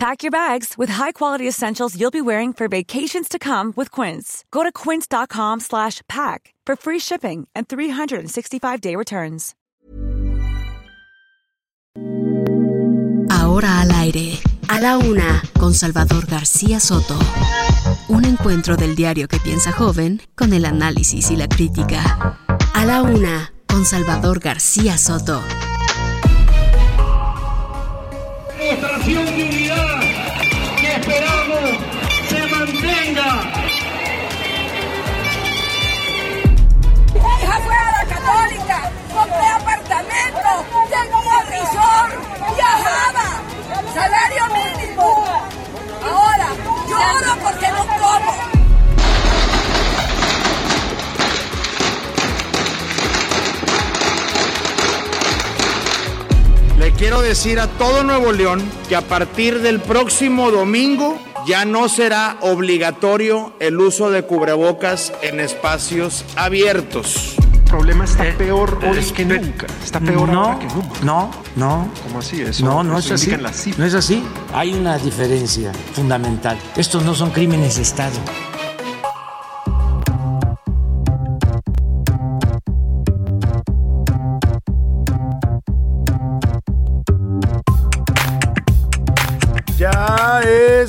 Pack your bags with high-quality essentials you'll be wearing for vacations to come with Quince. Go to quince.com slash pack for free shipping and 365-day returns. Ahora al aire, a la una, con Salvador García Soto. Un encuentro del diario que piensa joven con el análisis y la crítica. A la una, con Salvador García Soto. Demostración viajaba, salario mínimo. Ahora lloro porque no como. Le quiero decir a todo Nuevo León que a partir del próximo domingo ya no será obligatorio el uso de cubrebocas en espacios abiertos. El problema está peor hoy que nunca. Está peor no, ahora que nunca. No, no. ¿Cómo así? Eso, no, no es así. las. No es así. Hay una diferencia fundamental. Estos no son crímenes de Estado.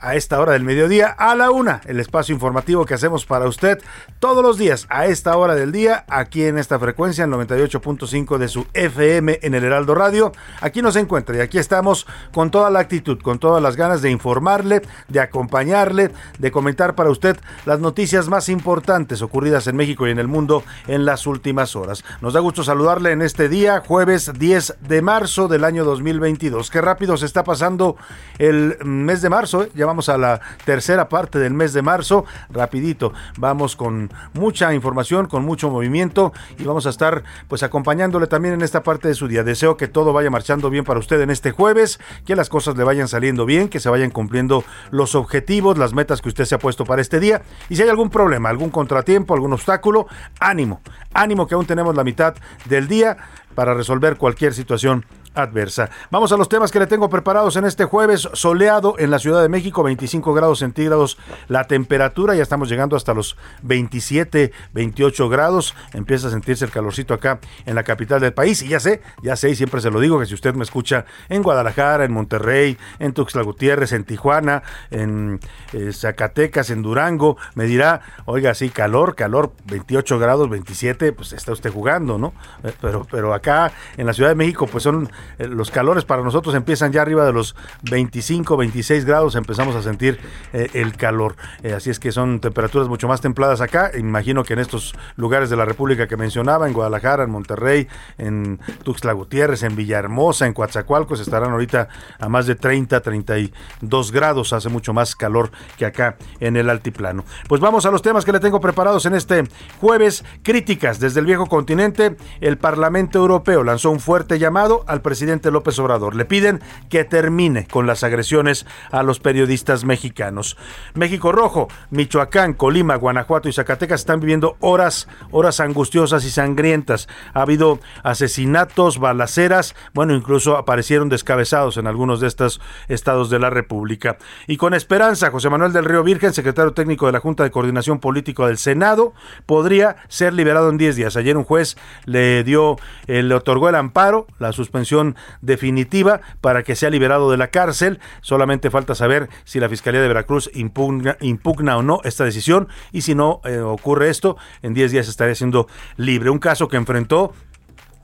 a esta hora del mediodía a la una, el espacio informativo que hacemos para usted todos los días a esta hora del día, aquí en esta frecuencia, en 98.5 de su FM en el Heraldo Radio. Aquí nos encuentra y aquí estamos con toda la actitud, con todas las ganas de informarle, de acompañarle, de comentar para usted las noticias más importantes ocurridas en México y en el mundo en las últimas horas. Nos da gusto saludarle en este día, jueves 10 de marzo del año 2022. Qué rápido se está pasando el mes de marzo, ¿eh? Vamos a la tercera parte del mes de marzo. Rapidito, vamos con mucha información, con mucho movimiento y vamos a estar pues acompañándole también en esta parte de su día. Deseo que todo vaya marchando bien para usted en este jueves, que las cosas le vayan saliendo bien, que se vayan cumpliendo los objetivos, las metas que usted se ha puesto para este día. Y si hay algún problema, algún contratiempo, algún obstáculo, ánimo, ánimo que aún tenemos la mitad del día para resolver cualquier situación adversa. Vamos a los temas que le tengo preparados en este jueves soleado en la Ciudad de México, 25 grados centígrados la temperatura, ya estamos llegando hasta los 27, 28 grados, empieza a sentirse el calorcito acá en la capital del país y ya sé, ya sé y siempre se lo digo que si usted me escucha en Guadalajara, en Monterrey, en Tuxtla Gutiérrez, en Tijuana, en eh, Zacatecas, en Durango, me dirá, oiga, sí, calor, calor, 28 grados, 27, pues está usted jugando, ¿no? Eh, Pero, pero acá en la Ciudad de México pues son los calores para nosotros empiezan ya arriba de los 25, 26 grados, empezamos a sentir eh, el calor. Eh, así es que son temperaturas mucho más templadas acá. Imagino que en estos lugares de la República que mencionaba, en Guadalajara, en Monterrey, en Tuxtla Gutiérrez, en Villahermosa, en Coatzacoalcos, estarán ahorita a más de 30, 32 grados. Hace mucho más calor que acá en el altiplano. Pues vamos a los temas que le tengo preparados en este jueves. Críticas desde el viejo continente. El Parlamento Europeo lanzó un fuerte llamado al presidente López Obrador. Le piden que termine con las agresiones a los periodistas mexicanos. México Rojo, Michoacán, Colima, Guanajuato y Zacatecas están viviendo horas, horas angustiosas y sangrientas. Ha habido asesinatos, balaceras, bueno, incluso aparecieron descabezados en algunos de estos estados de la República. Y con esperanza, José Manuel del Río Virgen, secretario técnico de la Junta de Coordinación Política del Senado, podría ser liberado en 10 días. Ayer un juez le dio, eh, le otorgó el amparo, la suspensión definitiva para que sea liberado de la cárcel. Solamente falta saber si la Fiscalía de Veracruz impugna, impugna o no esta decisión y si no eh, ocurre esto, en 10 días estaría siendo libre. Un caso que enfrentó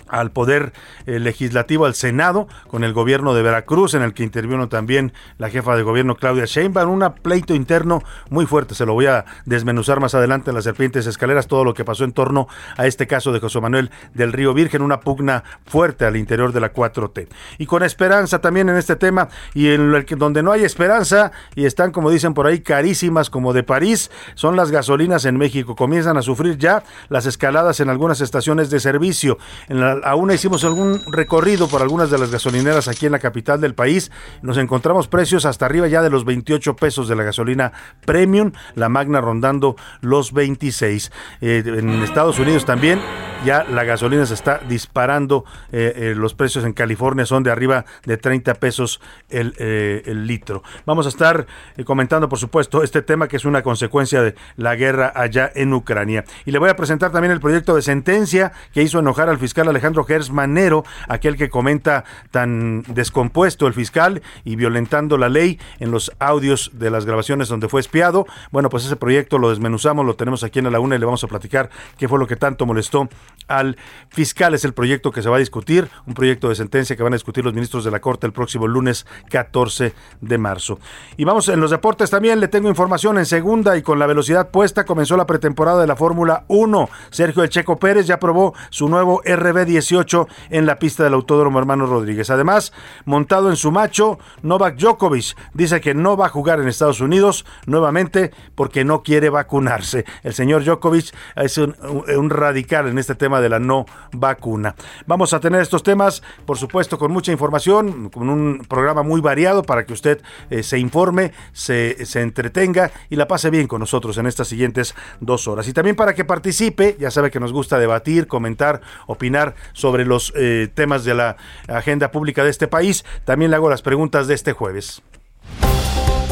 al Poder eh, Legislativo, al Senado, con el gobierno de Veracruz, en el que intervino también la jefa de gobierno Claudia Sheinbaum, un pleito interno muy fuerte. Se lo voy a desmenuzar más adelante en las serpientes escaleras, todo lo que pasó en torno a este caso de José Manuel del Río Virgen, una pugna fuerte al interior de la 4T. Y con esperanza también en este tema, y en el que donde no hay esperanza, y están, como dicen por ahí, carísimas como de París, son las gasolinas en México. Comienzan a sufrir ya las escaladas en algunas estaciones de servicio. En la aún hicimos algún recorrido por algunas de las gasolineras aquí en la capital del país. Nos encontramos precios hasta arriba ya de los 28 pesos de la gasolina premium, la magna rondando los 26. Eh, en Estados Unidos también ya la gasolina se está disparando. Eh, eh, los precios en California son de arriba de 30 pesos el litro. Vamos a estar comentando, por supuesto, este tema que es una consecuencia de la guerra allá en Ucrania. Y le voy a presentar también el proyecto de sentencia que hizo enojar al fiscal Alejandro Alejandro Gers Manero, aquel que comenta tan descompuesto el fiscal y violentando la ley en los audios de las grabaciones donde fue espiado. Bueno, pues ese proyecto lo desmenuzamos, lo tenemos aquí en la una y le vamos a platicar qué fue lo que tanto molestó al fiscal. Es el proyecto que se va a discutir, un proyecto de sentencia que van a discutir los ministros de la Corte el próximo lunes 14 de marzo. Y vamos en los deportes también, le tengo información en segunda y con la velocidad puesta comenzó la pretemporada de la Fórmula 1. Sergio El Checo Pérez ya probó su nuevo RB10 18 en la pista del Autódromo Hermano Rodríguez. Además, montado en su macho, Novak Djokovic dice que no va a jugar en Estados Unidos nuevamente porque no quiere vacunarse. El señor Djokovic es un, radical en este tema de la no vacuna. Vamos a tener estos temas, por supuesto, con mucha información, con un programa muy variado para que usted eh, se informe, se, se entretenga y la pase bien con nosotros en estas siguientes dos horas. Y también para que participe, ya sabe que nos gusta debatir, comentar, opinar sobre los eh, temas de la agenda pública de este país. También le hago las preguntas de este jueves.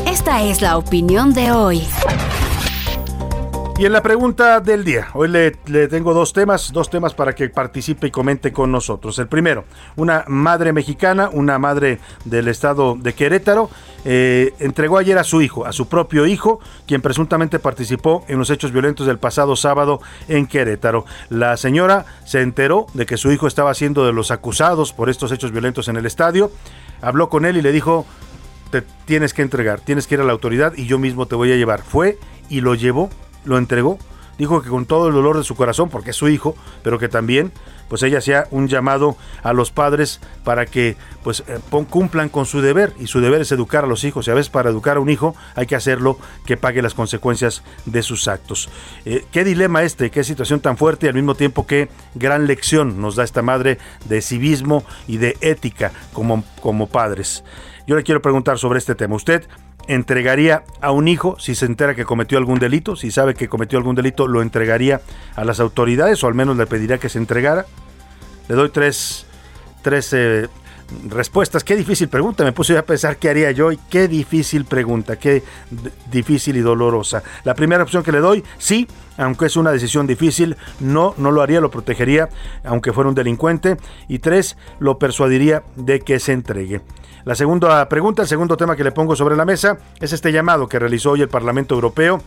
Esta es la opinión de hoy. Y en la pregunta del día, hoy le, tengo dos temas, dos temas para que participe y comente con nosotros. El primero, una madre mexicana, una madre del estado de Querétaro, eh, entregó ayer a su hijo, a su propio hijo, quien presuntamente participó en los hechos violentos del pasado sábado en Querétaro. La señora se enteró de que su hijo estaba siendo de los acusados por estos hechos violentos en el estadio, habló con él y le dijo, te tienes que entregar, tienes que ir a la autoridad y yo mismo te voy a llevar. Fue y lo llevó lo entregó. Dijo que con todo el dolor de su corazón, porque es su hijo, pero que también, pues ella hacía un llamado a los padres para que, pues, eh, cumplan con su deber. Y su deber es educar a los hijos. Y a veces para educar a un hijo hay que hacerlo que pague las consecuencias de sus actos. Eh, qué dilema este, qué situación tan fuerte y al mismo tiempo qué gran lección nos da esta madre de civismo y de ética como, como padres. Yo le quiero preguntar sobre este tema. ¿Usted entregaría a un hijo si se entera que cometió algún delito, si sabe que cometió algún delito, lo entregaría a las autoridades o al menos le pediría que se entregara. Le doy tres, tres eh, respuestas. Qué difícil pregunta. Me puse a pensar qué haría yo y qué difícil pregunta, qué difícil y dolorosa. La primera opción que le doy, sí, aunque es una decisión difícil, no, no lo haría, lo protegería, aunque fuera un delincuente. Y tres, lo persuadiría de que se entregue. La segunda pregunta, el segundo tema que le pongo sobre la mesa es este llamado que realizó hoy el Parlamento Europeo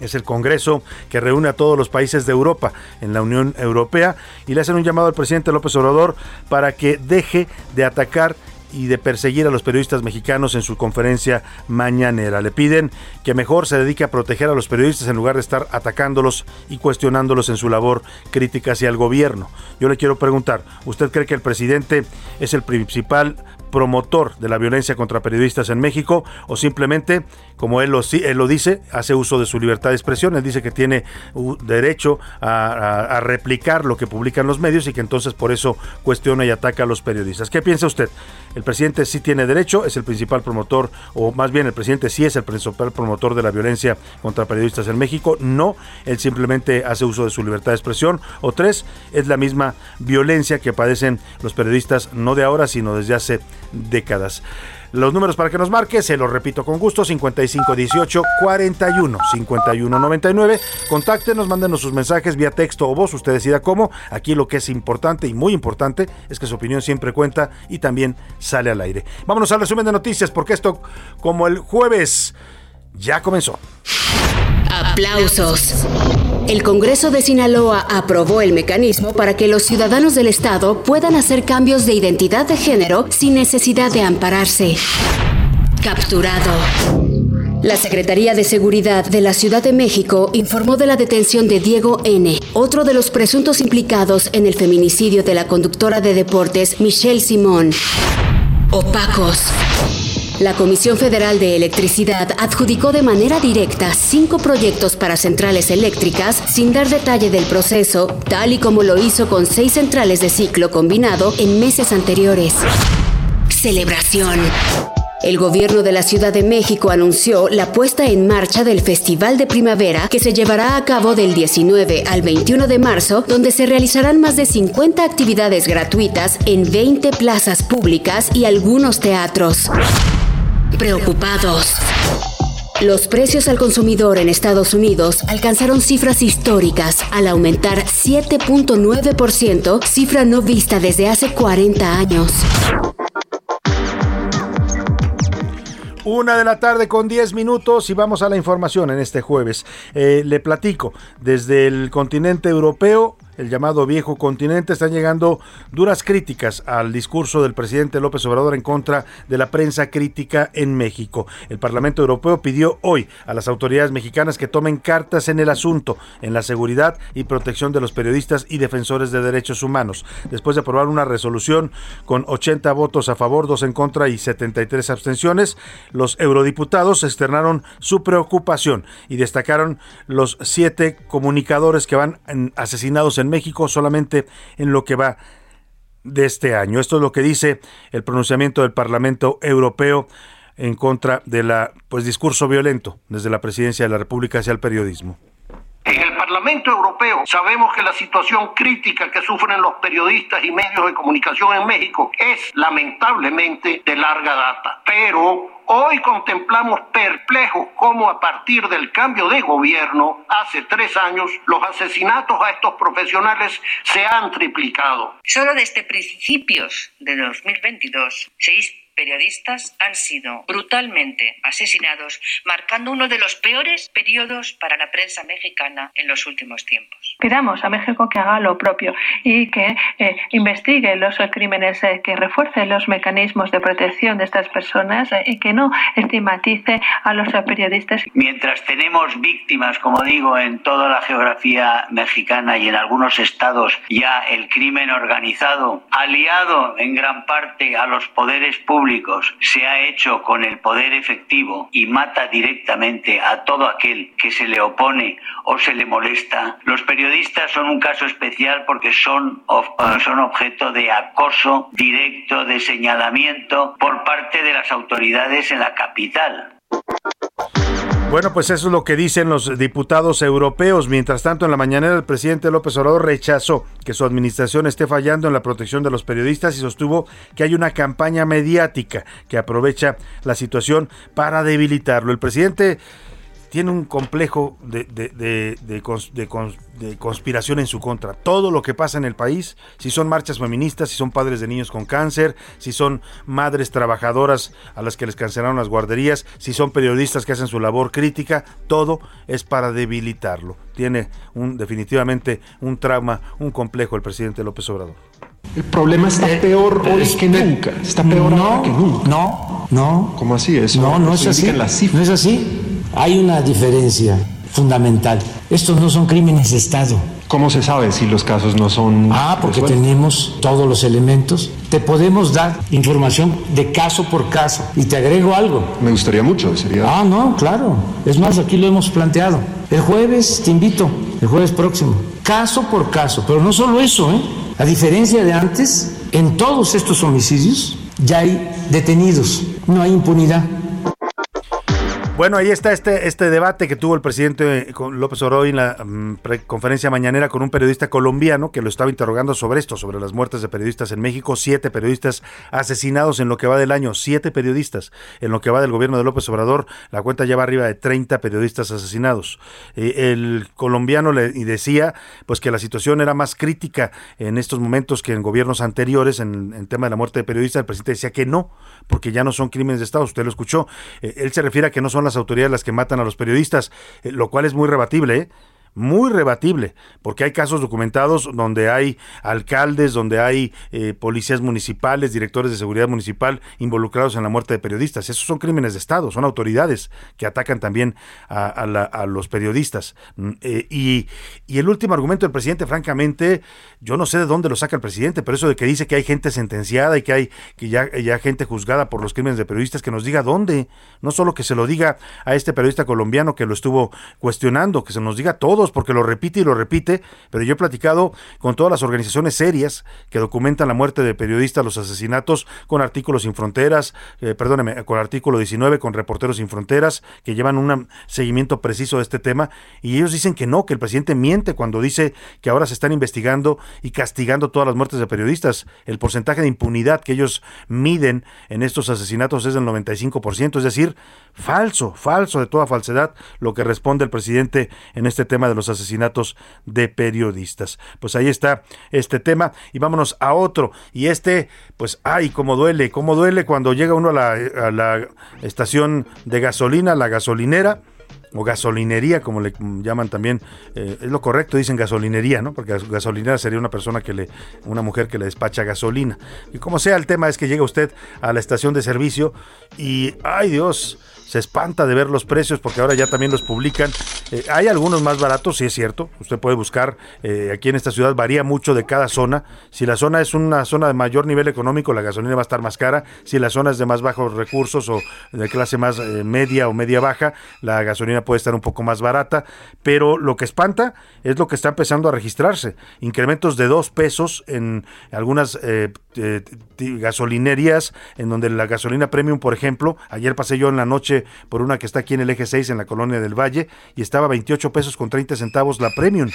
es el Congreso que reúne a todos los países de Europa en la Unión Europea y le hacen un llamado al presidente López Obrador para que deje de atacar y de perseguir a los periodistas mexicanos en su conferencia mañanera. Le piden que mejor se dedique a proteger a los periodistas en lugar de estar atacándolos y cuestionándolos en su labor crítica hacia el gobierno. Yo le quiero preguntar, ¿usted cree que el presidente es el principal promotor de la violencia contra periodistas en México o simplemente, como él lo, él lo dice, hace uso de su libertad de expresión. Él dice que tiene derecho a, replicar lo que publican los medios y que entonces por eso cuestiona y ataca a los periodistas. ¿Qué piensa usted? ¿El presidente sí tiene derecho? ¿Es el principal promotor o más bien el presidente sí es el principal promotor de la violencia contra periodistas en México? No, él simplemente hace uso de su libertad de expresión. O tres, es la misma violencia que padecen los periodistas no de ahora, sino desde hace décadas. Los números para que nos marque, se los repito con gusto, 5518 41 51 99. Contáctenos, mándenos sus mensajes vía texto o voz, usted decida cómo. Aquí lo que es importante y muy importante es que su opinión siempre cuenta y también sale al aire. Vámonos al resumen de noticias porque esto, como el jueves, ya comenzó. Aplausos. El Congreso de Sinaloa aprobó el mecanismo para que los ciudadanos del Estado puedan hacer cambios de identidad de género sin necesidad de ampararse. Capturado. La Secretaría de Seguridad de la Ciudad de México informó de la detención de Diego N., otro de los presuntos implicados en el feminicidio de la conductora de deportes Michelle Simón. Opacos. La Comisión Federal de Electricidad adjudicó de manera directa cinco proyectos para centrales eléctricas sin dar detalle del proceso, tal y como lo hizo con seis centrales de ciclo combinado en meses anteriores. Celebración. El gobierno de la Ciudad de México anunció la puesta en marcha del Festival de Primavera que se llevará a cabo del 19 al 21 de marzo, donde se realizarán más de 50 actividades gratuitas en 20 plazas públicas y algunos teatros. Preocupados. Los precios al consumidor en Estados Unidos alcanzaron cifras históricas al aumentar 7.9%, cifra no vista desde hace 40 años. Una de la tarde con 10 minutos y vamos a la información en este jueves. Eh, le platico, desde el continente europeo el llamado viejo continente, están llegando duras críticas al discurso del presidente López Obrador en contra de la prensa crítica en México. El Parlamento Europeo pidió hoy a las autoridades mexicanas que tomen cartas en el asunto, en la seguridad y protección de los periodistas y defensores de derechos humanos, después de aprobar una resolución con 80 votos a favor, 2 en contra y 73 abstenciones. Los eurodiputados externaron su preocupación y destacaron los siete comunicadores que van asesinados en México solamente en lo que va de este año. Esto es lo que dice el pronunciamiento del Parlamento Europeo en contra de la pues discurso violento desde la presidencia de la República hacia el periodismo. En el Parlamento Europeo sabemos que la situación crítica que sufren los periodistas y medios de comunicación en México es lamentablemente de larga data, pero Hoy contemplamos perplejos cómo a partir del cambio de gobierno hace tres años los asesinatos a estos profesionales se han triplicado. Solo desde principios de 2022, seis periodistas han sido brutalmente asesinados, marcando uno de los peores periodos para la prensa mexicana en los últimos tiempos. Pidamos a México que haga lo propio y que eh, investigue los crímenes, eh, que refuerce los mecanismos de protección de estas personas eh, y que no estigmatice a los periodistas. Mientras tenemos víctimas, como digo, en toda la geografía mexicana y en algunos estados ya el crimen organizado, aliado en gran parte a los poderes públicos, se ha hecho con el poder efectivo y mata directamente a todo aquel que se le opone o se le molesta, los periodistas son un caso especial porque son, son objeto de acoso directo, de señalamiento por parte de las autoridades en la capital. Bueno, pues eso es lo que dicen los diputados europeos. Mientras tanto, en la mañanera el presidente López Obrador rechazó que su administración esté fallando en la protección de los periodistas y sostuvo que hay una campaña mediática que aprovecha la situación para debilitarlo. El presidente tiene un complejo de, de, de, de, conspiración en su contra. Todo lo que pasa en el país, si son marchas feministas, si son padres de niños con cáncer, si son madres trabajadoras a las que les cancelaron las guarderías, si son periodistas que hacen su labor crítica, todo es para debilitarlo. Tiene un, definitivamente un trauma, un complejo el presidente López Obrador. El problema está eh, peor hoy que nunca. Está peor no, que nunca. No, no. ¿Cómo así? Eso no, no es así. No es así. Hay una diferencia fundamental. Estos no son crímenes de Estado. ¿Cómo se sabe si los casos no son... Ah, porque tenemos todos los elementos. Te podemos dar información de caso por caso. Y te agrego algo. Me gustaría mucho, sería... Ah, no, claro. Es más, aquí lo hemos planteado. El jueves te invito, el jueves próximo. Caso por caso. Pero no solo eso, ¿eh? A diferencia de antes, en todos estos homicidios ya hay detenidos. No hay impunidad. Bueno, ahí está este, este debate que tuvo el presidente López Obrador en la mm, conferencia mañanera con un periodista colombiano que lo estaba interrogando sobre esto, sobre las muertes de periodistas en México. Siete periodistas asesinados en lo que va del año, siete periodistas en lo que va del gobierno de López Obrador. La cuenta ya va arriba de 30 periodistas asesinados. Eh, el colombiano le decía pues que la situación era más crítica en estos momentos que en gobiernos anteriores en, en tema de la muerte de periodistas. El presidente decía que no, porque ya no son crímenes de Estado. Usted lo escuchó. Eh, él se refiere a que no son las autoridades las que matan a los periodistas, eh, lo cual es muy rebatible. ¿eh? Muy rebatible, porque hay casos documentados donde hay alcaldes, donde hay eh, policías municipales, directores de seguridad municipal involucrados en la muerte de periodistas. Esos son crímenes de Estado, son autoridades que atacan también a, los periodistas. Mm, eh, y, el último argumento del presidente, francamente, yo no sé de dónde lo saca el presidente, pero eso de que dice que hay gente sentenciada y que hay que ya, ya gente juzgada por los crímenes de periodistas, que nos diga dónde, no solo que se lo diga a este periodista colombiano que lo estuvo cuestionando, que se nos diga a porque lo repite y lo repite, pero yo he platicado con todas las organizaciones serias que documentan la muerte de periodistas, los asesinatos, con Artículos Sin Fronteras, eh, perdóneme, con Artículo 19, con Reporteros Sin Fronteras, que llevan un seguimiento preciso de este tema, y ellos dicen que no, que el presidente miente cuando dice que ahora se están investigando y castigando todas las muertes de periodistas. El porcentaje de impunidad que ellos miden en estos asesinatos es del 95%, es decir, falso, falso de toda falsedad lo que responde el presidente en este tema de los asesinatos de periodistas. Pues ahí está este tema y vámonos a otro. Y este, pues, ay, cómo duele, cómo duele cuando llega uno a la, estación de gasolina, la gasolinera o gasolinería, como le llaman también, eh, es lo correcto, dicen gasolinería, ¿no? Porque gasolinera sería una persona que le, una mujer que le despacha gasolina. Y como sea, el tema es que llega usted a la estación de servicio y, ay Dios, se espanta de ver los precios porque ahora ya también los publican. Eh, hay algunos más baratos, sí es cierto. Usted puede buscar eh, aquí en esta ciudad, varía mucho de cada zona. Si la zona es una zona de mayor nivel económico, la gasolina va a estar más cara. Si la zona es de más bajos recursos o de clase más eh, media o media baja, la gasolina puede estar un poco más barata. Pero lo que espanta es lo que está empezando a registrarse. Incrementos de dos pesos en algunas gasolinerías, en donde la gasolina premium, por ejemplo, ayer pasé yo en la noche por una que está aquí en el eje 6 en la colonia del Valle y estaba 28 pesos con 30 centavos la premium.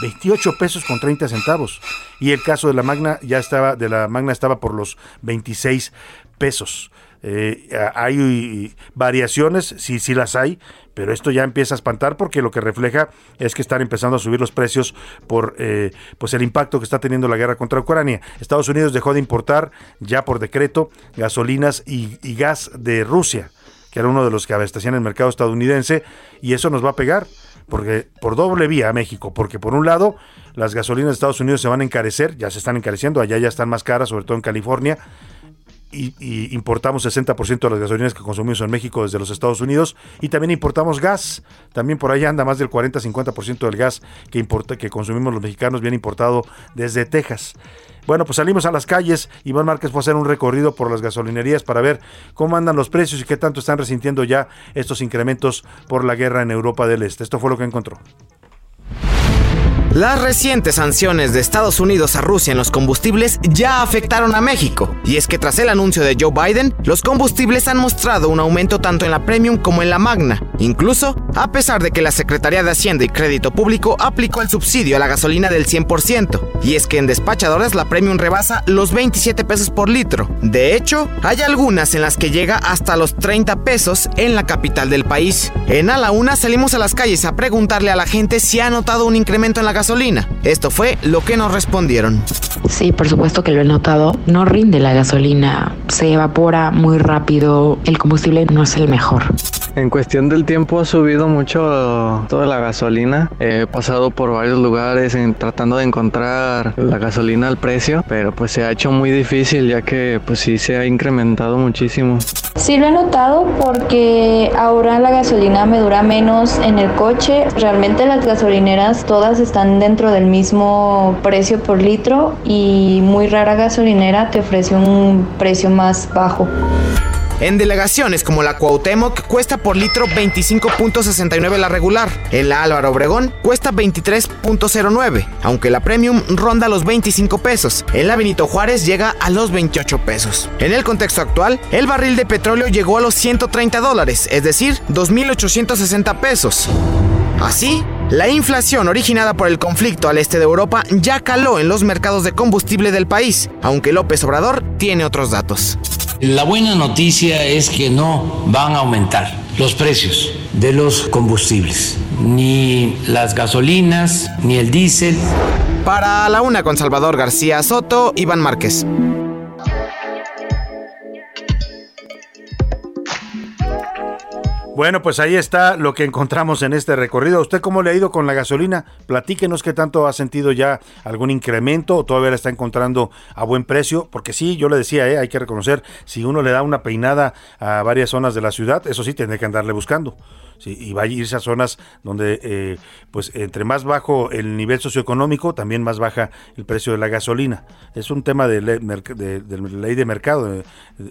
28 pesos con 30 centavos. Y el caso de la Magna ya estaba, de la Magna estaba por los 26 pesos. Eh, hay variaciones, sí, sí las hay, pero esto ya empieza a espantar porque lo que refleja es que están empezando a subir los precios por eh, pues el impacto que está teniendo la guerra contra Ucrania. Estados Unidos dejó de importar ya por decreto gasolinas y gas de Rusia que era uno de los que abastecían el mercado estadounidense, y eso nos va a pegar, porque por doble vía a México, porque por un lado las gasolinas de Estados Unidos se van a encarecer, ya se están encareciendo, allá ya están más caras, sobre todo en California, y, importamos 60% de las gasolinas que consumimos en México desde los Estados Unidos y también importamos gas. También por ahí anda más del 40-50% del gas que, importa, que consumimos los mexicanos bien importado desde Texas. Bueno, pues salimos a las calles. Iván Márquez fue a hacer un recorrido por las gasolinerías para ver cómo andan los precios y qué tanto están resintiendo ya estos incrementos por la guerra en Europa del Este. Esto fue lo que encontró. Las recientes sanciones de Estados Unidos a Rusia en los combustibles ya afectaron a México, y es que tras el anuncio de Joe Biden, los combustibles han mostrado un aumento tanto en la Premium como en la Magna, incluso a pesar de que la Secretaría de Hacienda y Crédito Público aplicó el subsidio a la gasolina del 100%, y es que en despachadoras la Premium rebasa los 27 pesos por litro. De hecho, hay algunas en las que llega hasta los 30 pesos en la capital del país. En A la Una salimos a las calles a preguntarle a la gente si ha notado un incremento en la gasolina gasolina. Esto fue lo que nos respondieron. Sí, por supuesto que lo he notado. No rinde la gasolina, se evapora muy rápido, el combustible no es el mejor. En cuestión del tiempo ha subido mucho toda la gasolina. He pasado por varios lugares en, tratando de encontrar la gasolina al precio, pero pues se ha hecho muy difícil ya que pues sí se ha incrementado muchísimo. Sí lo he notado porque ahora la gasolina me dura menos en el coche. Realmente las gasolineras todas están dentro del mismo precio por litro y muy rara gasolinera te ofrece un precio más bajo. En delegaciones como la Cuauhtémoc cuesta por litro 25.69 la regular. En la Álvaro Obregón cuesta 23.09, aunque la Premium ronda los 25 pesos. En la Benito Juárez llega a los 28 pesos. En el contexto actual, el barril de petróleo llegó a los 130 dólares, es decir, 2.860 pesos. Así, la inflación originada por el conflicto al este de Europa ya caló en los mercados de combustible del país, aunque López Obrador tiene otros datos. La buena noticia es que no van a aumentar los precios de los combustibles, ni las gasolinas, ni el diésel. Para la una con Salvador García Soto, Iván Márquez. Bueno, pues ahí está lo que encontramos en este recorrido. ¿Usted cómo le ha ido con la gasolina? Platíquenos qué tanto ha sentido ya algún incremento o todavía la está encontrando a buen precio. Porque sí, yo le decía, ¿eh? hay que reconocer, si uno le da una peinada a varias zonas de la ciudad, eso sí, tiene que andarle buscando y va a irse a zonas donde, eh, pues, entre más bajo el nivel socioeconómico, también más baja el precio de la gasolina. Es un tema de ley de, mercado,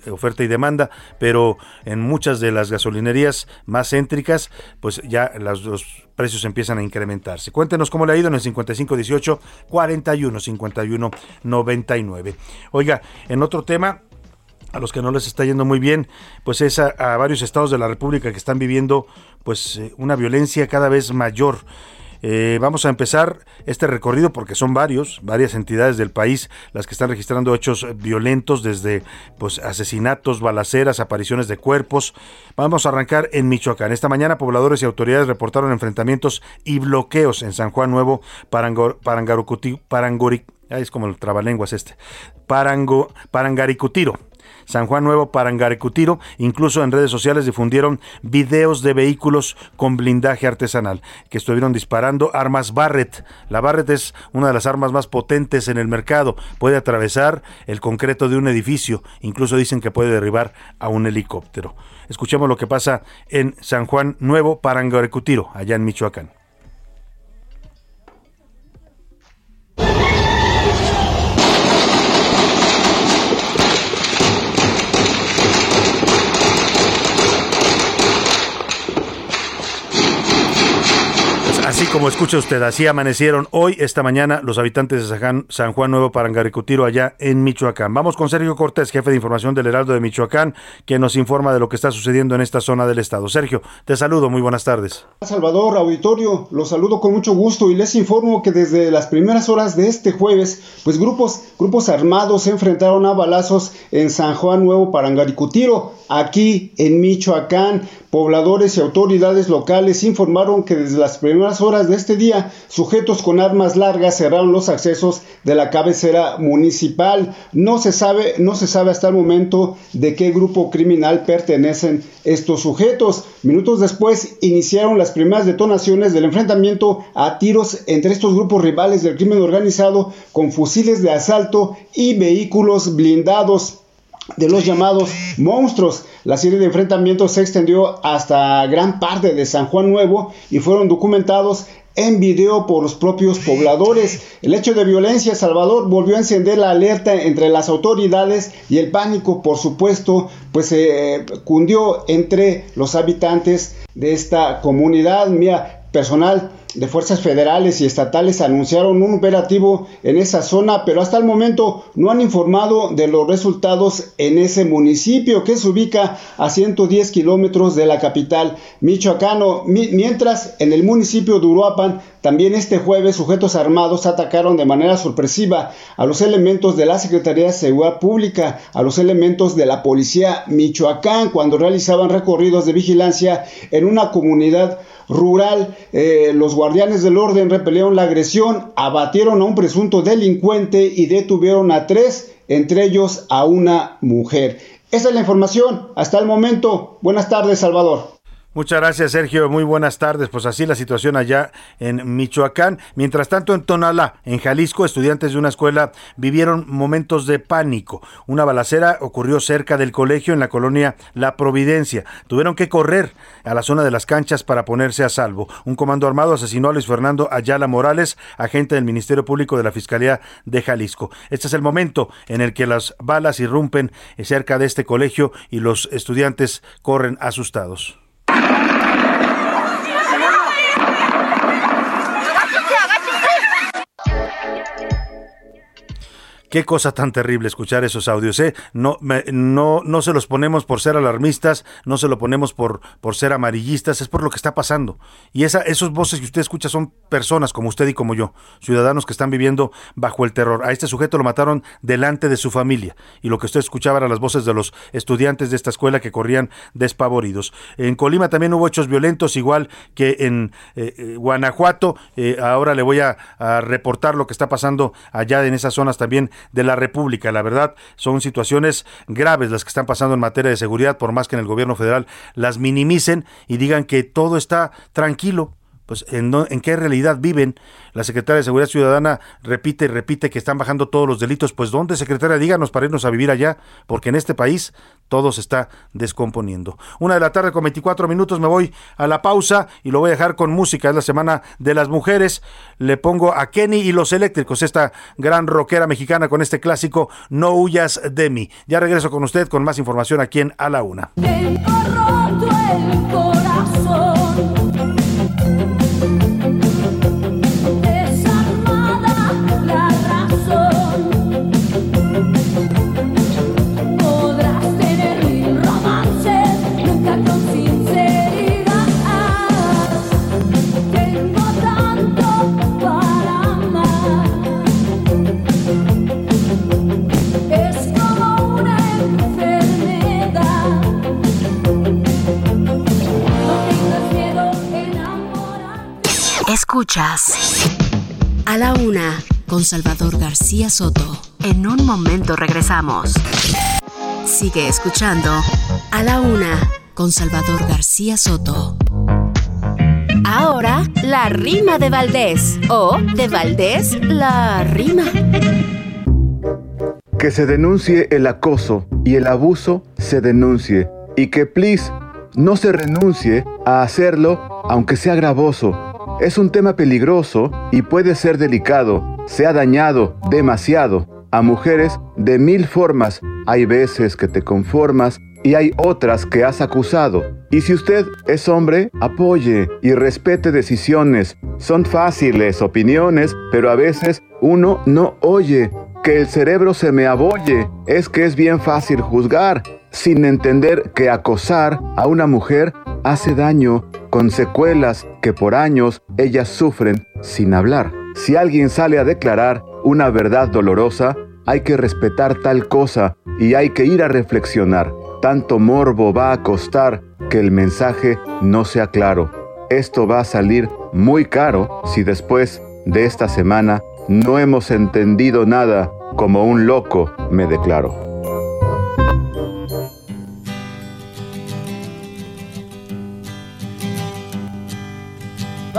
oferta y demanda, pero en muchas de las gasolinerías más céntricas, pues ya los precios empiezan a incrementarse. Cuéntenos cómo le ha ido en el 5518 41 51 99. Oiga, en otro tema, a los que no les está yendo muy bien, pues es a, varios estados de la República que están viviendo pues eh, una violencia cada vez mayor. Eh, vamos a empezar este recorrido porque son varios, varias entidades del país las que están registrando hechos violentos desde pues asesinatos, balaceras, apariciones de cuerpos. Vamos a arrancar en Michoacán. Esta mañana pobladores y autoridades reportaron enfrentamientos y bloqueos en San Juan Nuevo, Parangori, es como el trabalenguas este, Parango, Parangaricutiro San Juan Nuevo Parangarecutiro, incluso en redes sociales difundieron videos de vehículos con blindaje artesanal que estuvieron disparando armas Barrett. La Barrett es una de las armas más potentes en el mercado, puede atravesar el concreto de un edificio, incluso dicen que puede derribar a un helicóptero. Escuchemos lo que pasa en San Juan Nuevo Parangarecutiro, allá en Michoacán. Así como escucha usted, así amanecieron hoy, esta mañana, los habitantes de San Juan Nuevo Parangaricutiro, allá en Michoacán. Vamos con Sergio Cortés, jefe de información del Heraldo de Michoacán, que nos informa de lo que está sucediendo en esta zona del estado. Sergio, te saludo, muy buenas tardes. Salvador, auditorio, los saludo con mucho gusto y les informo que desde las primeras horas de este jueves, pues grupos, grupos armados se enfrentaron a balazos en San Juan Nuevo Parangaricutiro, aquí en Michoacán. Pobladores y autoridades locales informaron que desde las primeras horas de este día, sujetos con armas largas cerraron los accesos de la cabecera municipal. No se sabe, no se sabe hasta el momento de qué grupo criminal pertenecen estos sujetos. Minutos después iniciaron las primeras detonaciones del enfrentamiento a tiros entre estos grupos rivales del crimen organizado con fusiles de asalto y vehículos blindados de los llamados monstruos. La serie de enfrentamientos se extendió hasta gran parte de San Juan Nuevo y fueron documentados en video por los propios pobladores. El hecho de violencia Salvador volvió a encender la alerta entre las autoridades y el pánico, por supuesto, pues se cundió entre los habitantes de esta comunidad. Mira, personal de fuerzas federales y estatales anunciaron un operativo en esa zona, pero hasta el momento no han informado de los resultados en ese municipio que se ubica a 110 kilómetros de la capital michoacano. mientras en el municipio de Uruapan, también este jueves sujetos armados atacaron de manera sorpresiva a los elementos de la Secretaría de Seguridad Pública, a los elementos de la Policía Michoacán cuando realizaban recorridos de vigilancia en una comunidad rural. Eh, los guardianes del orden repelieron la agresión, abatieron a un presunto delincuente y detuvieron a tres, entre ellos a una mujer. Esa es la información hasta el momento. Buenas tardes, Salvador. Muchas gracias, Sergio. Muy buenas tardes. Pues así la situación allá en Michoacán. Mientras tanto, en Tonalá, en Jalisco, estudiantes de una escuela vivieron momentos de pánico. Una balacera ocurrió cerca del colegio en la colonia La Providencia. Tuvieron que correr a la zona de las canchas para ponerse a salvo. Un comando armado asesinó a Luis Fernando Ayala Morales, agente del Ministerio Público de la Fiscalía de Jalisco. Este es el momento en el que las balas irrumpen cerca de este colegio y los estudiantes corren asustados. Qué cosa tan terrible escuchar esos audios, ¿eh? No, no, no se los ponemos por ser alarmistas, no se lo ponemos por, por ser amarillistas, es por lo que está pasando. Y esa, esos voces que usted escucha son personas como usted y como yo, ciudadanos que están viviendo bajo el terror. A este sujeto lo mataron delante de su familia. Y lo que usted escuchaba eran las voces de los estudiantes de esta escuela que corrían despavoridos. En Colima también hubo hechos violentos, igual que en eh, eh, Guanajuato. Eh, ahora le voy a reportar lo que está pasando allá en esas zonas también de la República. La verdad, son situaciones graves las que están pasando en materia de seguridad, por más que en el gobierno federal las minimicen y digan que todo está tranquilo pues ¿en, en, qué realidad viven. La secretaria de Seguridad Ciudadana repite y repite que están bajando todos los delitos. Pues ¿dónde, secretaria? Díganos para irnos a vivir allá, porque en este país todo se está descomponiendo. Una de la tarde con 24 minutos me voy a la pausa y lo voy a dejar con música. Es la semana de las mujeres. Le pongo a Kenny y los eléctricos, esta gran rockera mexicana con este clásico No huyas de mí. Ya regreso con usted con más información aquí en A la Una. Escuchas a la una con Salvador García Soto. En un momento regresamos. Sigue escuchando a la una con Salvador García Soto. Ahora, la rima de Valdés o de Valdés, la rima. Que se denuncie el acoso y el abuso se denuncie y que please no se renuncie a hacerlo aunque sea gravoso es un tema peligroso y puede ser delicado. Se ha dañado demasiado a mujeres de mil formas. Hay veces que te conformas y hay otras que has acusado. Y si usted es hombre, apoye y respete decisiones. Son fáciles opiniones, pero a veces uno no oye. Que el cerebro se me abolle. Es que es bien fácil juzgar sin entender que acosar a una mujer hace daño con secuelas que por años ellas sufren sin hablar. Si alguien sale a declarar una verdad dolorosa, hay que respetar tal cosa y hay que ir a reflexionar. Tanto morbo va a costar que el mensaje no sea claro. Esto va a salir muy caro si después de esta semana no hemos entendido nada como un loco me declaro.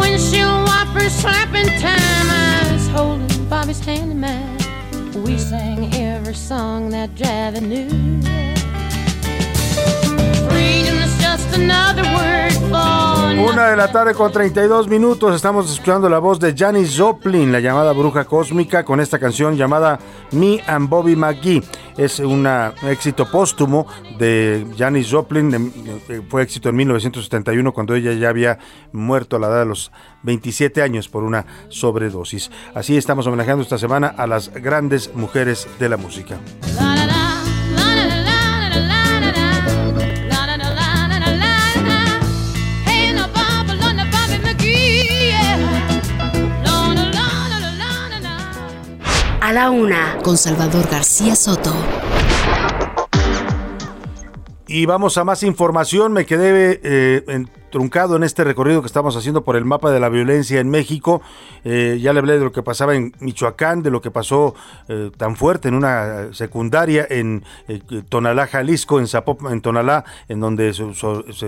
Windshield wipers slapping time. I was holding Bobby's hand in mine. We sang every song that Javi knew. Una de la tarde con 32 minutos. Estamos escuchando la voz de Janis Joplin, la llamada bruja cósmica, con esta canción llamada Me and Bobby McGee. Es un éxito póstumo de Janis Joplin. Fue éxito en 1971 cuando ella ya había muerto a la edad de los 27 años por una sobredosis. Así estamos homenajeando esta semana a las grandes mujeres de la música. A la una, con Salvador García Soto. Y vamos a más información. Me quedé eh, en truncado en este recorrido que estamos haciendo por el mapa de la violencia en México. Eh, ya le hablé de lo que pasaba en Michoacán, de lo que pasó eh, tan fuerte en una secundaria en eh, Tonalá, Jalisco, en Zapopan, en Tonalá, en donde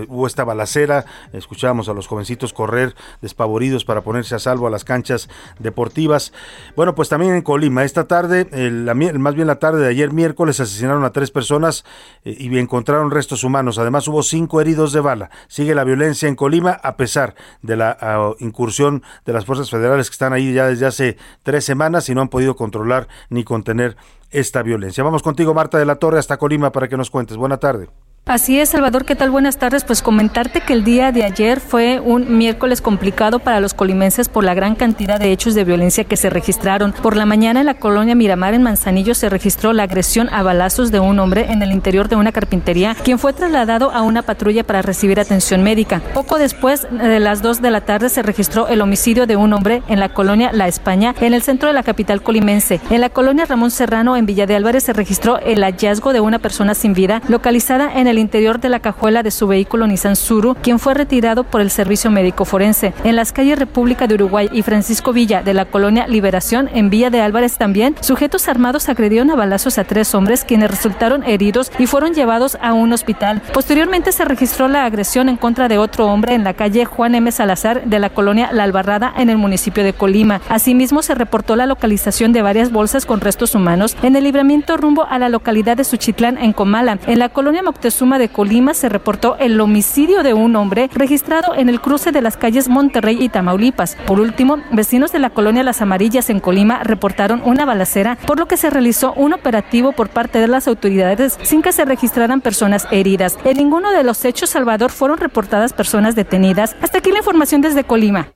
hubo esta balacera. Escuchábamos a los jovencitos correr despavoridos para ponerse a salvo a las canchas deportivas. Bueno, pues también en Colima, esta tarde, más bien la tarde de ayer miércoles, asesinaron a tres personas y encontraron restos humanos. Además, hubo cinco heridos de bala. Sigue la violencia en Colima, a pesar de la ah, incursión de las fuerzas federales que están ahí ya desde hace tres semanas y no han podido controlar ni contener esta violencia. Vamos contigo, Marta de la Torre, hasta Colima para que nos cuentes. Buena tarde. Así es, Salvador, ¿qué tal? Buenas tardes. Pues comentarte que el día de ayer fue un miércoles complicado para los colimenses por la gran cantidad de hechos de violencia que se registraron. Por la mañana en la colonia Miramar en Manzanillo se registró la agresión a balazos de un hombre en el interior de una carpintería, quien fue trasladado a una patrulla para recibir atención médica. Poco después de las 2 de la tarde se registró el homicidio de un hombre en la colonia La España, en el centro de la capital colimense. En la colonia Ramón Serrano, en Villa de Álvarez, se registró el hallazgo de una persona sin vida localizada en el el interior de la cajuela de su vehículo Nissan Suru, quien fue retirado por el servicio médico forense. En las calles República de Uruguay y Francisco Villa de la colonia Liberación, en Villa de Álvarez también, sujetos armados agredieron a balazos a tres hombres quienes resultaron heridos y fueron llevados a un hospital. Posteriormente se registró la agresión en contra de otro hombre en la calle Juan M. Salazar de la colonia La Albarrada en el municipio de Colima. Asimismo se reportó la localización de varias bolsas con restos humanos en el libramiento rumbo a la localidad de Suchitlán en Comala. En la colonia Moctezuma de Colima se reportó el homicidio de un hombre registrado en el cruce de las calles Monterrey y Tamaulipas. Por último, vecinos de la colonia Las Amarillas en Colima reportaron una balacera, por lo que se realizó un operativo por parte de las autoridades sin que se registraran personas heridas. En ninguno de los hechos, Salvador, fueron reportadas personas detenidas. Hasta aquí la información desde Colima.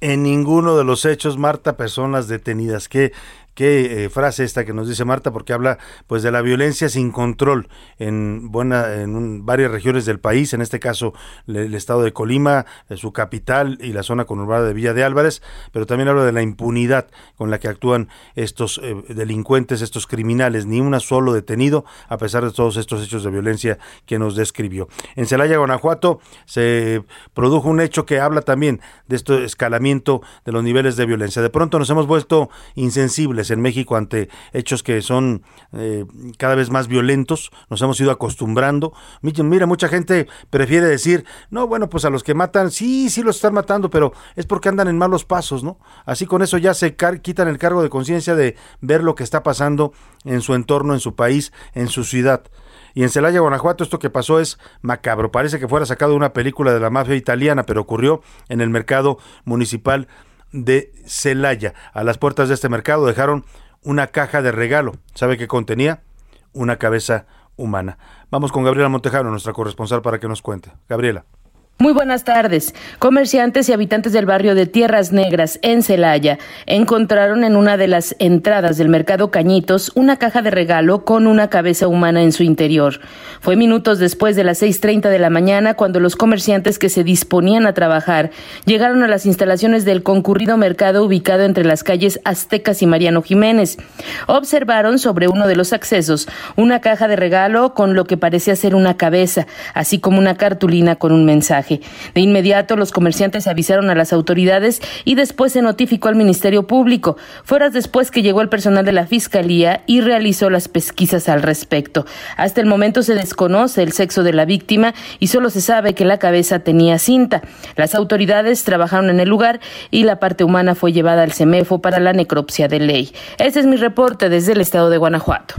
En ninguno de los hechos, Marta, personas detenidas. Qué, qué eh, frase esta que nos dice Marta, porque habla pues de la violencia sin control en buena en varias regiones del país, en este caso el, estado de Colima, eh, su capital y la zona conurbada de Villa de Álvarez, pero también habla de la impunidad con la que actúan estos eh, delincuentes, estos criminales, ni una solo detenido a pesar de todos estos hechos de violencia que nos describió. En Celaya, Guanajuato, se produjo un hecho que habla también de este escalamiento de los niveles de violencia. De pronto nos hemos vuelto insensibles en México ante hechos que son eh, cada vez más violentos, nos hemos ido acostumbrando. Mira, mucha gente prefiere decir, no, bueno, pues a los que matan, sí, sí los están matando, pero es porque andan en malos pasos, ¿no? Así con eso ya se quitan el cargo de conciencia de ver lo que está pasando en su entorno, en su país, en su ciudad. Y en Celaya, Guanajuato, esto que pasó es macabro. Parece que fuera sacado una película de la mafia italiana, pero ocurrió en el mercado municipal de Celaya. A las puertas de este mercado dejaron una caja de regalo. ¿Sabe qué contenía? Una cabeza humana. Vamos con Gabriela Montejano, nuestra corresponsal, para que nos cuente. Gabriela. Muy buenas tardes. Comerciantes y habitantes del barrio de Tierras Negras, en Celaya, encontraron en una de las entradas del mercado Cañitos una caja de regalo con una cabeza humana en su interior. Fue minutos después de las 6.30 de la mañana cuando los comerciantes que se disponían a trabajar llegaron a las instalaciones del concurrido mercado ubicado entre las calles Aztecas y Mariano Jiménez. Observaron sobre uno de los accesos una caja de regalo con lo que parecía ser una cabeza, así como una cartulina con un mensaje. De inmediato, los comerciantes avisaron a las autoridades y después se notificó al Ministerio Público. Fueras después que llegó el personal de la Fiscalía y realizó las pesquisas al respecto. Hasta el momento se desconoce el sexo de la víctima y solo se sabe que la cabeza tenía cinta. Las autoridades trabajaron en el lugar y la parte humana fue llevada al CEMEFO para la necropsia de ley. Ese es mi reporte desde el estado de Guanajuato.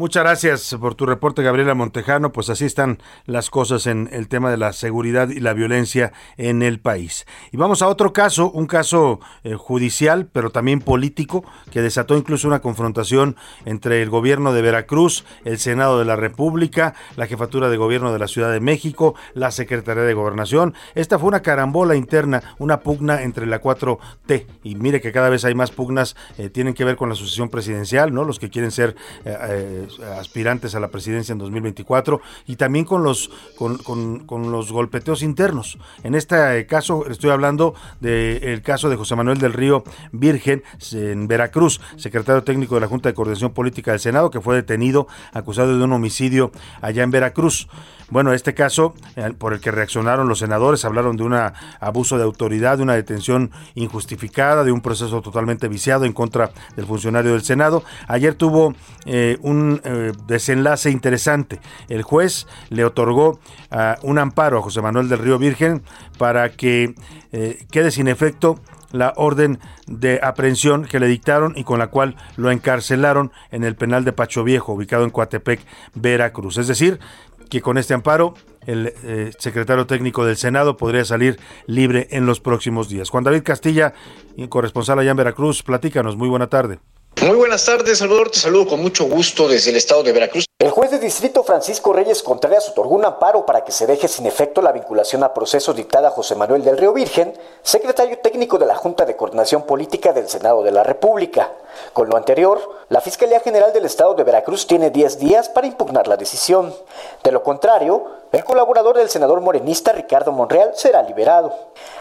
Muchas gracias por tu reporte, Gabriela Montejano. Pues así están las cosas en el tema de la seguridad y la violencia en el país. Y vamos a otro caso, un caso eh, judicial, pero también político, que desató incluso una confrontación entre el gobierno de Veracruz, el Senado de la República, la jefatura de gobierno de la Ciudad de México, la Secretaría de Gobernación. Esta fue una carambola interna, una pugna entre la 4T. Y mire que cada vez hay más pugnas, eh, tienen que ver con la sucesión presidencial, ¿no? Los que quieren ser... Eh, aspirantes a la presidencia en 2024 y también con los con, los golpeteos internos. En este caso estoy hablando del caso de José Manuel del Río Virgen en Veracruz, secretario técnico de la Junta de Coordinación Política del Senado, que fue detenido acusado de un homicidio allá en Veracruz. Bueno, este caso eh, por el que reaccionaron los senadores, hablaron de un abuso de autoridad, de una detención injustificada, de un proceso totalmente viciado en contra del funcionario del Senado. Ayer tuvo eh, un eh, desenlace interesante. El juez le otorgó ah, un amparo a José Manuel del Río Virgen para que quede sin efecto la orden de aprehensión que le dictaron y con la cual lo encarcelaron en el penal de Pacho Viejo, ubicado en Coatepec, Veracruz. Es decir, que con este amparo el eh, secretario técnico del Senado podría salir libre en los próximos días. Juan David Castilla, corresponsal allá en Veracruz, platícanos. Muy buena tarde. Muy buenas tardes, Salvador. Te saludo con mucho gusto desde el estado de Veracruz. El juez de distrito Francisco Reyes Contreras otorgó un amparo para que se deje sin efecto la vinculación a proceso dictada a José Manuel del Río Virgen, secretario técnico de la Junta de Coordinación Política del Senado de la República. Con lo anterior, la Fiscalía General del Estado de Veracruz tiene 10 días para impugnar la decisión. De lo contrario, el colaborador del senador morenista Ricardo Monreal será liberado.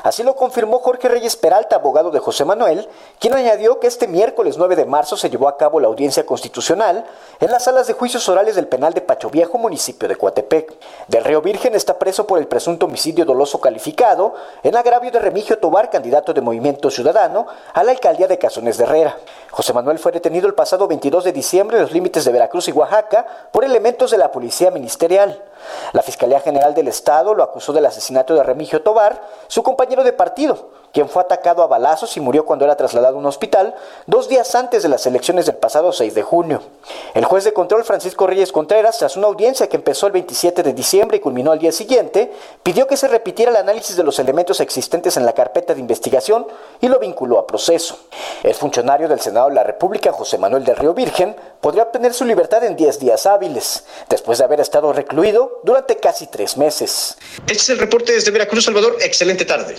Así lo confirmó Jorge Reyes Peralta, abogado de José Manuel, quien añadió que este miércoles 9 de marzo se llevó a cabo la audiencia constitucional en las salas de juicios orales del penal de Pacho Viejo, municipio de Coatepec. Del Río Virgen está preso por el presunto homicidio doloso calificado en agravio de Remigio Tobar, candidato de Movimiento Ciudadano a la alcaldía de Cazones de Herrera. José Manuel fue detenido el pasado 22 de diciembre en los límites de Veracruz y Oaxaca por elementos de la policía ministerial. La Fiscalía General del Estado lo acusó del asesinato de Remigio Tobar, su compañero de partido, quien fue atacado a balazos y murió cuando era trasladado a un hospital dos días antes de las elecciones del pasado 6 de junio. El juez de control Francisco Contreras, tras una audiencia que empezó el 27 de diciembre y culminó al día siguiente, pidió que se repitiera el análisis de los elementos existentes en la carpeta de investigación y lo vinculó a proceso. El funcionario del Senado de la República, José Manuel del Río Virgen, podría obtener su libertad en 10 días hábiles, después de haber estado recluido durante casi tres meses. Este es el reporte desde Veracruz, Salvador. Excelente tarde.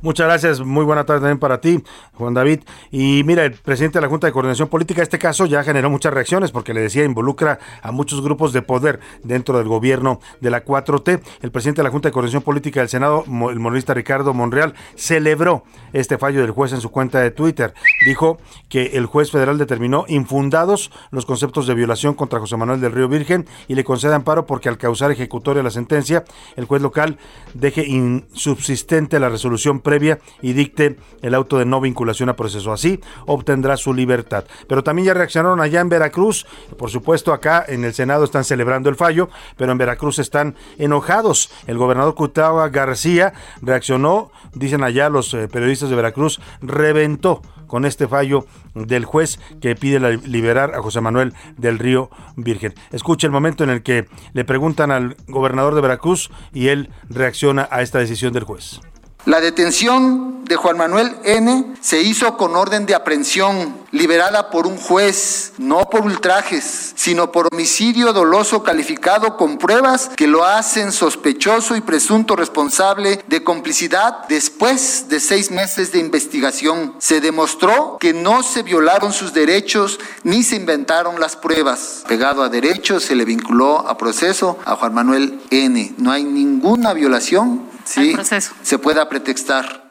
Muchas gracias, muy buena tarde también para ti, Juan David. Y mira, el presidente de la Junta de Coordinación Política, este caso ya generó muchas reacciones porque le decía, involucra a muchos grupos de poder dentro del gobierno de la 4T. El presidente de la Junta de Coordinación Política del Senado, el monolista Ricardo Monreal, celebró este fallo del juez en su cuenta de Twitter. Dijo que el juez federal determinó infundados los conceptos de violación contra José Manuel del Río Virgen y le concede amparo porque al causar ejecutoria la sentencia, el juez local deje insubsistente la resolución previa y dicte el auto de no vinculación a proceso. Así obtendrá su libertad. Pero también ya reaccionaron allá en Veracruz. Por supuesto, acá en el Senado están celebrando el fallo, pero en Veracruz están enojados. El gobernador Cutagua García reaccionó, dicen allá los eh, periodistas de Veracruz, reventó con este fallo del juez que pide liberar a José Manuel del Río Virgen. Escuche el momento en el que le preguntan al gobernador de Veracruz y él reacciona a esta decisión del juez. La detención de Juan Manuel N. se hizo con orden de aprehensión, liberada por un juez, no por ultrajes, sino por homicidio doloso calificado con pruebas que lo hacen sospechoso y presunto responsable de complicidad después de seis meses de investigación. Se demostró que no se violaron sus derechos ni se inventaron las pruebas. Pegado a derechos, se le vinculó a proceso a Juan Manuel N. No hay ninguna violación sí, se pueda pretextar.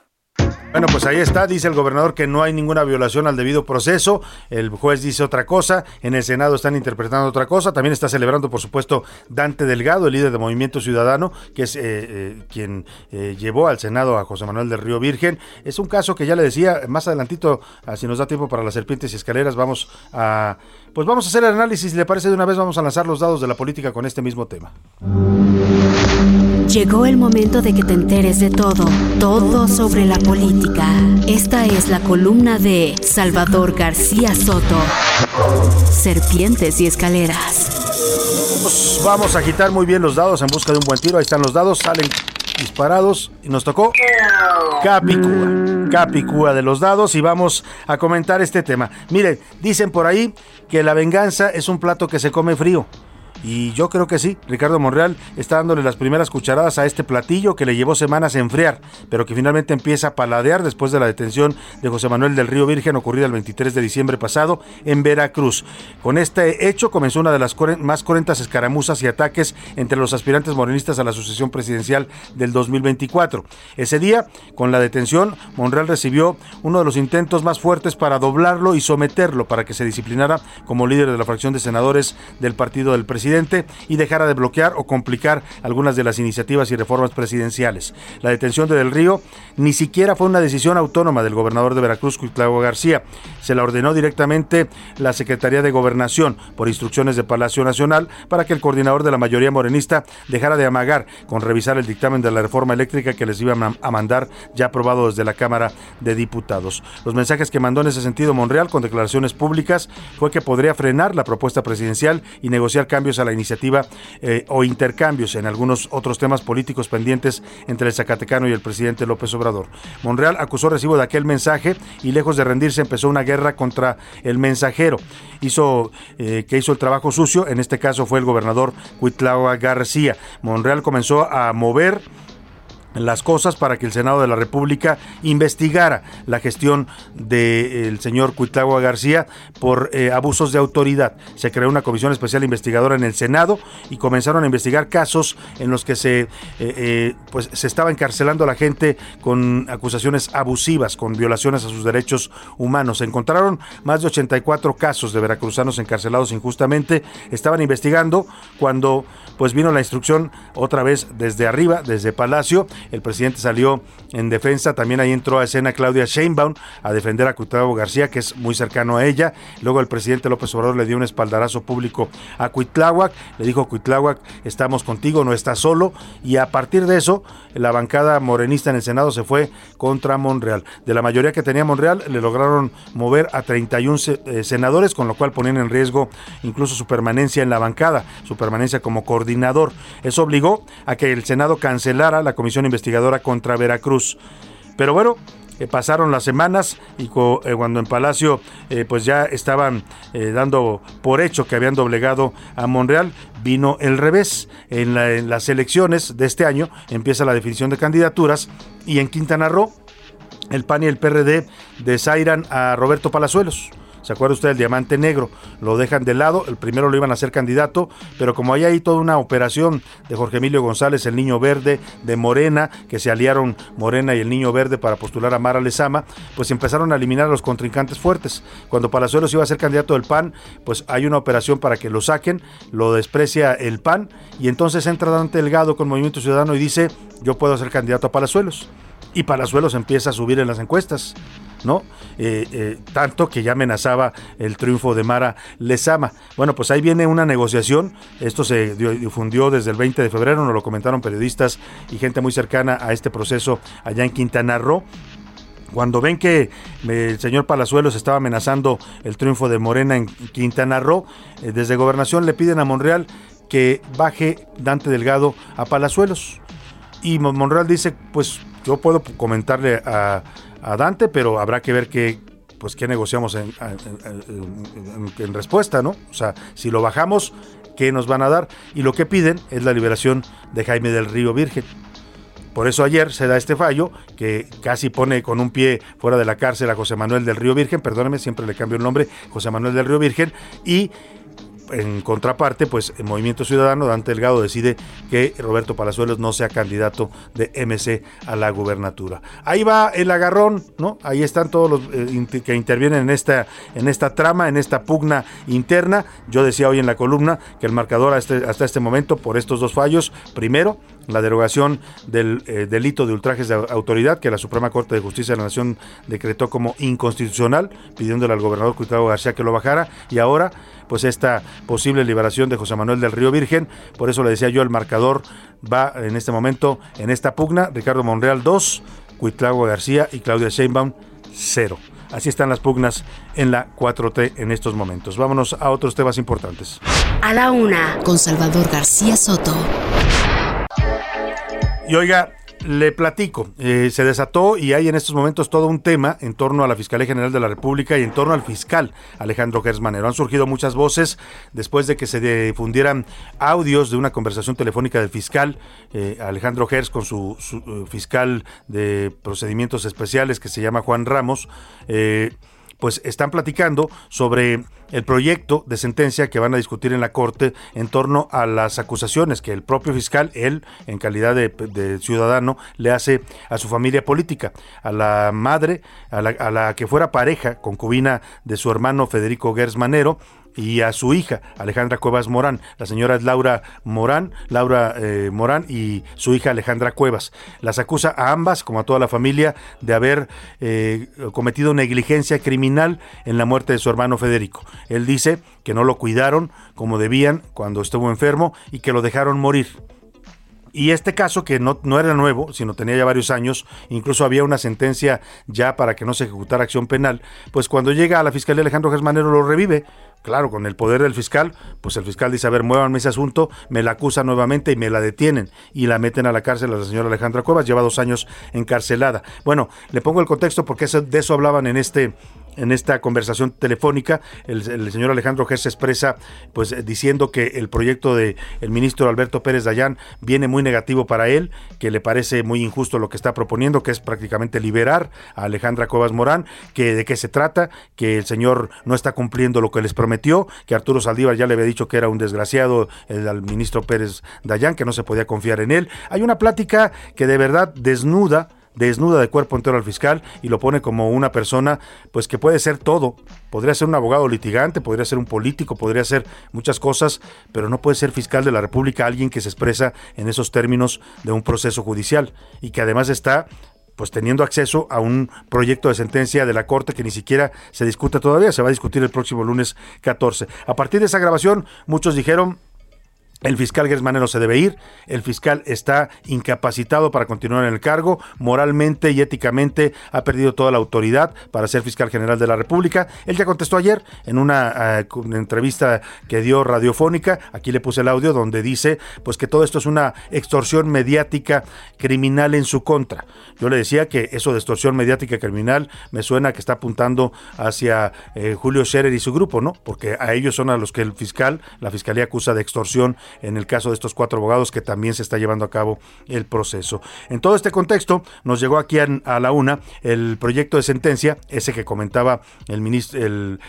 Bueno, pues ahí está, dice el gobernador que no hay ninguna violación al debido proceso, el juez dice otra cosa, en el Senado están interpretando otra cosa, también está celebrando, por supuesto, Dante Delgado, el líder de Movimiento Ciudadano, que es eh, eh, quien eh, llevó al Senado a José Manuel del Río Virgen. Es un caso que ya le decía, más adelantito, ah, si nos da tiempo para las serpientes y escaleras, vamos a, pues vamos a hacer el análisis, le parece de una vez, vamos a lanzar los dados de la política con este mismo tema. Llegó el momento de que te enteres de todo, todo sobre la política. Esta es la columna de Salvador García Soto. Serpientes y escaleras. Pues vamos a quitar muy bien los dados en busca de un buen tiro. Ahí están los dados, salen disparados y nos tocó Capicúa. Capicúa de los dados y vamos a comentar este tema. Miren, dicen por ahí que la venganza es un plato que se come frío. Y yo creo que sí, Ricardo Monreal está dándole las primeras cucharadas a este platillo que le llevó semanas a enfriar, pero que finalmente empieza a paladear después de la detención de José Manuel del Río Virgen ocurrida el 23 de diciembre pasado en Veracruz. Con este hecho comenzó una de las más cruentas escaramuzas y ataques entre los aspirantes morenistas a la sucesión presidencial del 2024. Ese día, con la detención, Monreal recibió uno de los intentos más fuertes para doblarlo y someterlo para que se disciplinara como líder de la fracción de senadores del partido del presidente y dejara de bloquear o complicar algunas de las iniciativas y reformas presidenciales. La detención de Del Río ni siquiera fue una decisión autónoma del gobernador de Veracruz, Cuitlavo García. Se la ordenó directamente la Secretaría de Gobernación por instrucciones de Palacio Nacional para que el coordinador de la mayoría morenista dejara de amagar con revisar el dictamen de la reforma eléctrica que les iban a mandar ya aprobado desde la Cámara de Diputados. Los mensajes que mandó en ese sentido Monreal con declaraciones públicas fue que podría frenar la propuesta presidencial y negociar cambios a la iniciativa eh, o intercambios en algunos otros temas políticos pendientes entre el Zacatecano y el presidente López Obrador. Monreal acusó recibo de aquel mensaje y lejos de rendirse empezó una guerra contra el mensajero. Hizo eh, que hizo el trabajo sucio, en este caso fue el gobernador Cuitlagua García. Monreal comenzó a mover las cosas para que el Senado de la República investigara la gestión del señor Cuitlagua García por eh, abusos de autoridad. Se creó una comisión especial investigadora en el Senado y comenzaron a investigar casos en los que se, eh, eh, pues, se estaba encarcelando a la gente con acusaciones abusivas, con violaciones a sus derechos humanos. Se encontraron más de 84 casos de veracruzanos encarcelados injustamente. Estaban investigando cuando pues vino la instrucción otra vez desde arriba, desde Palacio, el presidente salió en defensa, también ahí entró a escena Claudia Sheinbaum a defender a Cuitlagua García, que es muy cercano a ella. Luego el presidente López Obrador le dio un espaldarazo público a Cuitláhuac, le dijo Cuitláhuac, estamos contigo, no estás solo, y a partir de eso la bancada morenista en el Senado se fue contra Monreal. De la mayoría que tenía Monreal, le lograron mover a 31 eh, senadores, con lo cual ponían en riesgo incluso su permanencia en la bancada, su permanencia como coordinador. Eso obligó a que el Senado cancelara la comisión investigadora contra Veracruz. Pero bueno, eh, pasaron las semanas y eh, cuando en Palacio eh, pues ya estaban dando por hecho que habían doblegado a Monreal, vino el revés. En, en, las elecciones de este año empieza la definición de candidaturas y en Quintana Roo el PAN y el PRD desairan a Roberto Palazuelos. ¿Se acuerda usted del diamante negro? Lo dejan de lado, el primero lo iban a hacer candidato, pero como hay ahí toda una operación de Jorge Emilio González, el Niño Verde, de Morena, que se aliaron Morena y el Niño Verde para postular a Mara Lezama, pues empezaron a eliminar a los contrincantes fuertes. Cuando Palazuelos iba a ser candidato del PAN, pues hay una operación para que lo saquen, lo desprecia el PAN, y entonces entra Dante Delgado con Movimiento Ciudadano y dice, yo puedo ser candidato a Palazuelos. Y Palazuelos empieza a subir en las encuestas. ¿No? Eh, eh, tanto que ya amenazaba el triunfo de Mara Lezama. Bueno, pues ahí viene una negociación. Esto se difundió desde el 20 de febrero, nos lo comentaron periodistas y gente muy cercana a este proceso allá en Quintana Roo cuando ven que eh, el señor Palazuelos estaba amenazando el triunfo de Morena en Quintana Roo, desde gobernación le piden a Monreal que baje Dante Delgado a Palazuelos. Y Monreal dice, pues yo puedo comentarle a, a Dante, pero habrá que ver qué, pues, qué negociamos en, en, respuesta, ¿no? O sea, si lo bajamos, ¿qué nos van a dar? Y lo que piden es la liberación de Jaime del Río Virgen. Por eso ayer se da este fallo que casi pone con un pie fuera de la cárcel a José Manuel del Río Virgen, perdóneme, siempre le cambio el nombre, José Manuel del Río Virgen, y en contraparte, pues el Movimiento Ciudadano, Dante Delgado decide que Roberto Palazuelos no sea candidato de MC a la gubernatura. Ahí va el agarrón, ¿no? Ahí están todos los eh, que intervienen en esta, en esta trama, en esta pugna interna. Yo decía hoy en la columna que el marcador hasta, hasta este momento, por estos dos fallos, primero, la derogación del eh, delito de ultrajes de autoridad que la Suprema Corte de Justicia de la Nación decretó como inconstitucional, pidiéndole al gobernador Cuitado García que lo bajara, y ahora pues esta posible liberación de José Manuel del Río Virgen. Por eso le decía yo, el marcador va en este momento en esta pugna. Ricardo Monreal 2, Cuitlagua García y Claudia Sheinbaum 0. Así están las pugnas en la 4T en estos momentos. Vámonos a otros temas importantes. A la una, con Salvador García Soto. Y oiga, le platico, eh, se desató y hay en estos momentos todo un tema en torno a la Fiscalía General de la República y en torno al fiscal Alejandro Gersmanero. Han surgido muchas voces después de que se difundieran audios de una conversación telefónica del fiscal eh, Alejandro Gers con su, eh, fiscal de procedimientos especiales que se llama Juan Ramos pues están platicando sobre el proyecto de sentencia que van a discutir en la Corte en torno a las acusaciones que el propio fiscal, él, en calidad de, ciudadano, le hace a su familia política, a la madre, a la, a la que fuera pareja, concubina de su hermano Federico Gers Manero, y a su hija, Alejandra Cuevas Morán. La señora es Laura Morán, Laura eh, Morán y su hija Alejandra Cuevas. Las acusa a ambas, como a toda la familia, de haber eh, cometido negligencia criminal en la muerte de su hermano Federico. Él dice que no lo cuidaron como debían cuando estuvo enfermo y que lo dejaron morir. Y este caso, que no, no, era nuevo, sino tenía ya varios años, incluso había una sentencia ya para que no se ejecutara acción penal, pues cuando llega a la Fiscalía Alejandro Gersmanero lo revive, claro, con el poder del fiscal, pues el fiscal dice, a ver, muévanme ese asunto, me la acusa nuevamente y me la detienen y la meten a la cárcel a la señora Alejandra Cuevas, lleva dos años encarcelada. Bueno, le pongo el contexto porque de eso hablaban en este en esta conversación telefónica, el, señor Alejandro G. se expresa pues diciendo que el proyecto de el ministro Alberto Pérez Dayán viene muy negativo para él, que le parece muy injusto lo que está proponiendo, que es prácticamente liberar a Alejandra Cuevas Morán, que de qué se trata, que el señor no está cumpliendo lo que les prometió, que Arturo Saldívar ya le había dicho que era un desgraciado al ministro Pérez Dayán, que no se podía confiar en él. Hay una plática que de verdad desnuda desnuda de cuerpo entero al fiscal y lo pone como una persona pues que puede ser todo. Podría ser un abogado litigante, podría ser un político, podría ser muchas cosas, pero no puede ser fiscal de la República alguien que se expresa en esos términos de un proceso judicial y que además está pues teniendo acceso a un proyecto de sentencia de la Corte que ni siquiera se discute todavía, se va a discutir el próximo lunes 14. A partir de esa grabación, muchos dijeron, el fiscal Gersmanero se debe ir, el fiscal está incapacitado para continuar en el cargo, moralmente y éticamente ha perdido toda la autoridad para ser fiscal general de la República. Él ya contestó ayer en una, eh, entrevista que dio radiofónica, aquí le puse el audio donde dice pues que todo esto es una extorsión mediática criminal en su contra. Yo le decía que eso de extorsión mediática criminal me suena que está apuntando hacia eh, Julio Scherer y su grupo, ¿no? Porque a ellos son a los que el fiscal, la fiscalía acusa de extorsión en el caso de estos cuatro abogados que también se está llevando a cabo el proceso. En todo este contexto, nos llegó aquí a, la una el proyecto de sentencia, ese que comentaba el,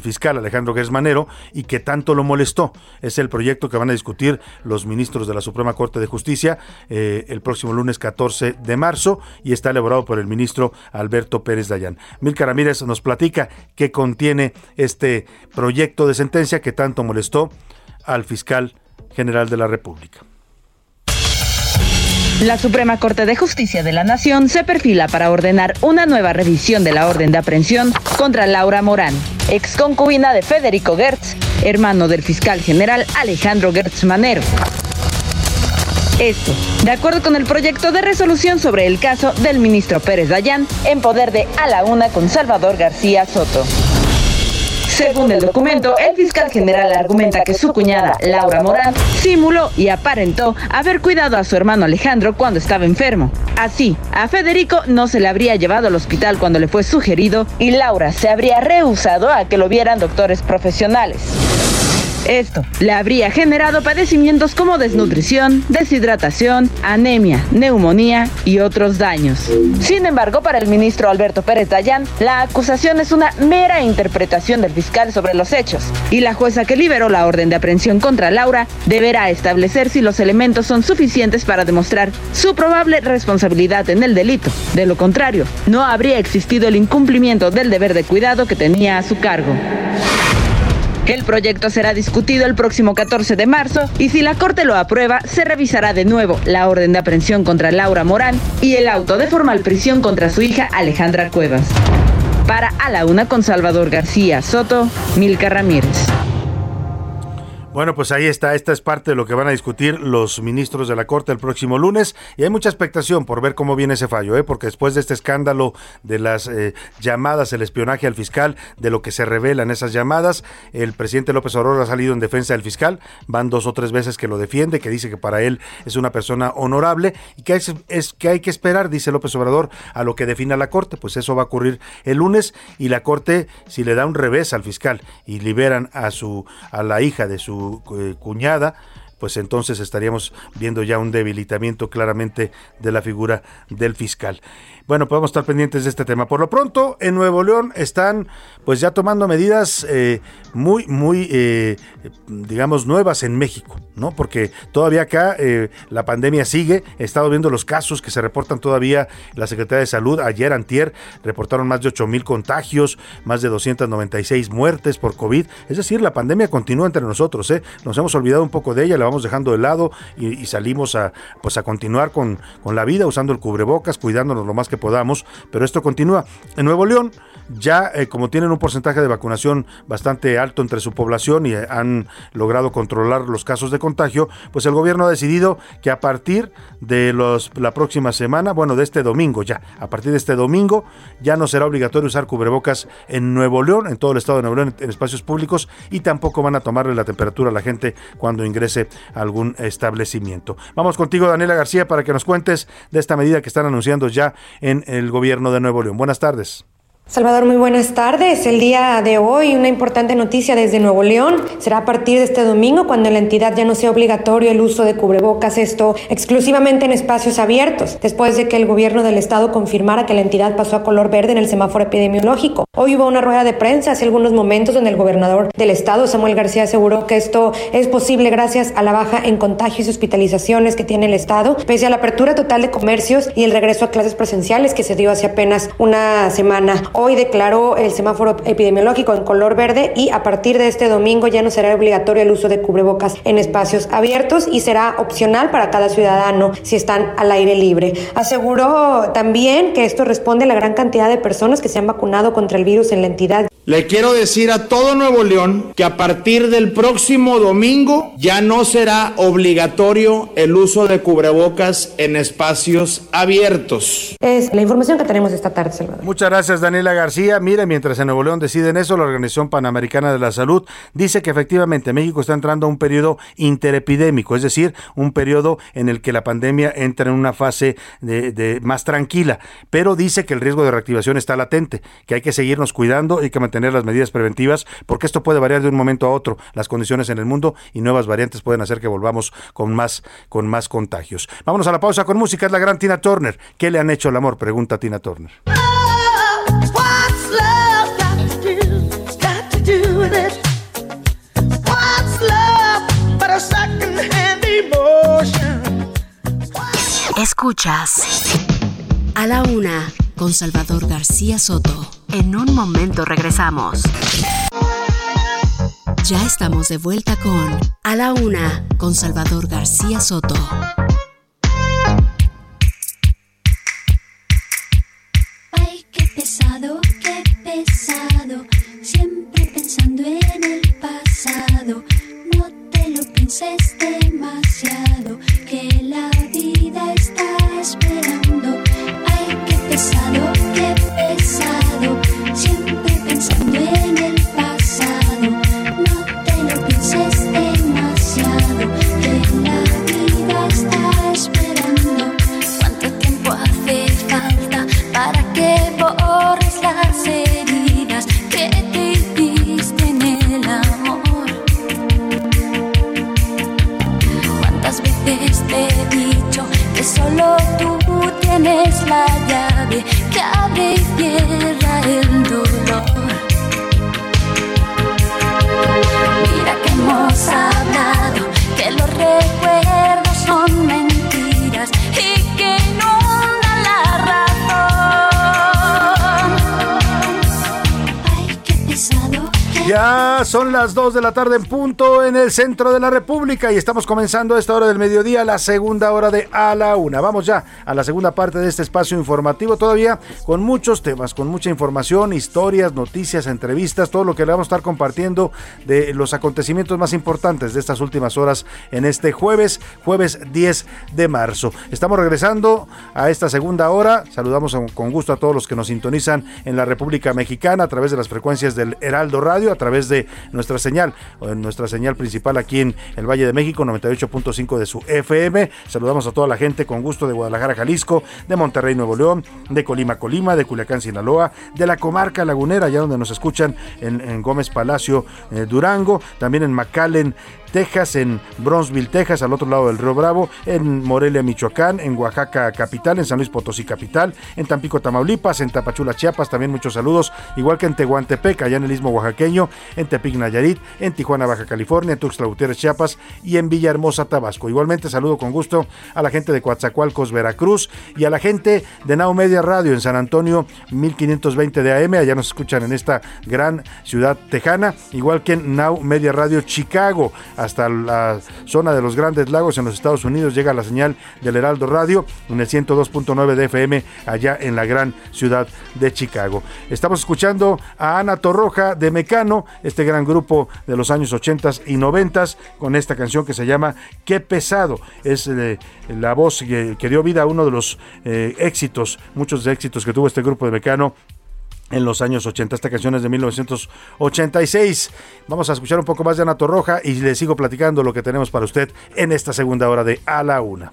fiscal Alejandro Gersmanero y que tanto lo molestó. Es el proyecto que van a discutir los ministros de la Suprema Corte de Justicia eh, el próximo lunes 14 de marzo y está elaborado por el ministro Alberto Pérez Dayán. Milka Ramírez nos platica qué contiene este proyecto de sentencia que tanto molestó al fiscal general de la República. La Suprema Corte de Justicia de la Nación se perfila para ordenar una nueva revisión de la orden de aprehensión contra Laura Morán, ex concubina de Federico Gertz, hermano del fiscal general Alejandro Gertz Manero. Esto, de acuerdo con el proyecto de resolución sobre el caso del ministro Pérez Dayán, en poder de A la Una con Salvador García Soto. Según el documento, el fiscal general argumenta que su cuñada, Laura Morán, simuló y aparentó haber cuidado a su hermano Alejandro cuando estaba enfermo. Así, a Federico no se le habría llevado al hospital cuando le fue sugerido y Laura se habría rehusado a que lo vieran doctores profesionales. Esto le habría generado padecimientos como desnutrición, deshidratación, anemia, neumonía y otros daños. Sin embargo, para el ministro Alberto Pérez Dayán, la acusación es una mera interpretación del fiscal sobre los hechos y la jueza que liberó la orden de aprehensión contra Laura deberá establecer si los elementos son suficientes para demostrar su probable responsabilidad en el delito. De lo contrario, no habría existido el incumplimiento del deber de cuidado que tenía a su cargo. El proyecto será discutido el próximo 14 de marzo y si la Corte lo aprueba, se revisará de nuevo la orden de aprehensión contra Laura Morán y el auto de formal prisión contra su hija Alejandra Cuevas. Para A la Una con Salvador García Soto, Milka Ramírez. Bueno, pues ahí está, esta es parte de lo que van a discutir los ministros de la Corte el próximo lunes. Y hay mucha expectación por ver cómo viene ese fallo, ¿eh? porque después de este escándalo de las eh, llamadas, el espionaje al fiscal, de lo que se revela en esas llamadas, el presidente López Obrador ha salido en defensa del fiscal, van dos o tres veces que lo defiende, que dice que para él es una persona honorable. Y que es, es que hay que esperar, dice López Obrador, a lo que defina la Corte, pues eso va a ocurrir el lunes y la Corte, si le da un revés al fiscal y liberan a su a la hija de su eh, cuñada, pues entonces estaríamos viendo ya un debilitamiento claramente de la figura del fiscal. Bueno, podemos estar pendientes de este tema. Por lo pronto, en Nuevo León están pues ya tomando medidas eh, muy, muy, eh, digamos, nuevas en México, ¿no? Porque todavía acá eh, la pandemia sigue. He estado viendo los casos que se reportan todavía la Secretaría de Salud. Ayer, antier, reportaron más de 8 mil contagios, más de 296 muertes por COVID. Es decir, la pandemia continúa entre nosotros, ¿eh? Nos hemos olvidado un poco de ella, la vamos dejando de lado y, salimos a, pues a continuar con, con la vida usando el cubrebocas, cuidándonos lo más que podamos, pero esto continúa. En Nuevo León, ya eh, como tienen un porcentaje de vacunación bastante alto entre su población y eh, han logrado controlar los casos de contagio, pues el gobierno ha decidido que a partir de los, la próxima semana, bueno, de este domingo ya, a partir de este domingo ya no será obligatorio usar cubrebocas en Nuevo León, en todo el estado de Nuevo León, en espacios públicos y tampoco van a tomarle la temperatura a la gente cuando ingrese a algún establecimiento. Vamos contigo, Daniela García, para que nos cuentes de esta medida que están anunciando ya en el gobierno de Nuevo León. Buenas tardes. Salvador, muy buenas tardes. El día de hoy, una importante noticia desde Nuevo León. Será a partir de este domingo cuando la entidad ya no sea obligatorio el uso de cubrebocas, esto exclusivamente en espacios abiertos, después de que el gobierno del estado confirmara que la entidad pasó a color verde en el semáforo epidemiológico. Hoy hubo una rueda de prensa hace algunos momentos donde el gobernador del estado, Samuel García, aseguró que esto es posible gracias a la baja en contagios y hospitalizaciones que tiene el estado, pese a la apertura total de comercios y el regreso a clases presenciales que se dio hace apenas una semana. Hoy declaró el semáforo epidemiológico en color verde y a partir de este domingo ya no será obligatorio el uso de cubrebocas en espacios abiertos y será opcional para cada ciudadano si están al aire libre. Aseguró también que esto responde a la gran cantidad de personas que se han vacunado contra el virus en la entidad. Le quiero decir a todo Nuevo León que a partir del próximo domingo ya no será obligatorio el uso de cubrebocas en espacios abiertos. Es la información que tenemos esta tarde, Salvador. Muchas gracias, Daniela García. Mire, mientras en Nuevo León deciden eso, la Organización Panamericana de la Salud dice que efectivamente México está entrando a un periodo interepidémico, es decir, un periodo en el que la pandemia entra en una fase de, de más tranquila, pero dice que el riesgo de reactivación está latente, que hay que seguirnos cuidando y que mantener las medidas preventivas, porque esto puede variar de un momento a otro, las condiciones en el mundo y nuevas variantes pueden hacer que volvamos con más, con más contagios. Vámonos a la pausa con música, es la gran Tina Turner. ¿Qué le han hecho al amor? Pregunta Tina Turner. Escuchas a la una con Salvador García Soto. En un momento regresamos. Ya estamos de vuelta con A la una con Salvador García Soto. Ay, qué pesado, qué pesado. Siempre pensando en el pasado. No te lo pienses demasiado. Las 2 de la tarde en punto en el centro de la República y estamos comenzando a esta hora del mediodía, la segunda hora de A la Una. Vamos ya a la segunda parte de este espacio informativo, todavía con muchos temas, con mucha información, historias, noticias, entrevistas, todo lo que le vamos a estar compartiendo de los acontecimientos más importantes de estas últimas horas en este jueves, jueves 10 de marzo. Estamos regresando a esta segunda hora. Saludamos con gusto a todos los que nos sintonizan en la República Mexicana a través de las frecuencias del Heraldo Radio, a través de nuestra señal, o en nuestra señal principal aquí en el Valle de México, 98.5 de su FM. Saludamos a toda la gente con gusto de Guadalajara, Jalisco, de Monterrey, Nuevo León, de Colima, Colima, de Culiacán, Sinaloa, de la comarca lagunera, allá donde nos escuchan en, en Gómez Palacio, eh, Durango, también en McAllen, Texas, en Bronzeville, Texas, al otro lado del Río Bravo, en Morelia, Michoacán, en Oaxaca capital, en San Luis Potosí capital, en Tampico, Tamaulipas, en Tapachula, Chiapas, también muchos saludos, igual que en Tehuantepec, allá en el Istmo Oaxaqueño, en Tepic, Nayarit, en Tijuana, Baja California, en Tuxtla Gutiérrez, Chiapas y en Villahermosa, Tabasco. Igualmente saludo con gusto a la gente de Coatzacoalcos, Veracruz y a la gente de Now Media Radio en San Antonio, 1520 de AM, allá nos escuchan en esta gran ciudad tejana, igual que en Now Media Radio Chicago, hasta la zona de los Grandes Lagos en los Estados Unidos llega la señal del Heraldo Radio en el 102.9 de FM allá en la gran ciudad de Chicago. Estamos escuchando a Ana Torroja de Mecano, este gran grupo de los años 80 y 90 con esta canción que se llama Qué pesado. Es eh, la voz que, dio vida a uno de los eh, éxitos, muchos éxitos que tuvo este grupo de Mecano en los años 80. Esta canción es de 1986. Vamos a escuchar un poco más de Ana Torroja y le sigo platicando lo que tenemos para usted en esta segunda hora de A la Una.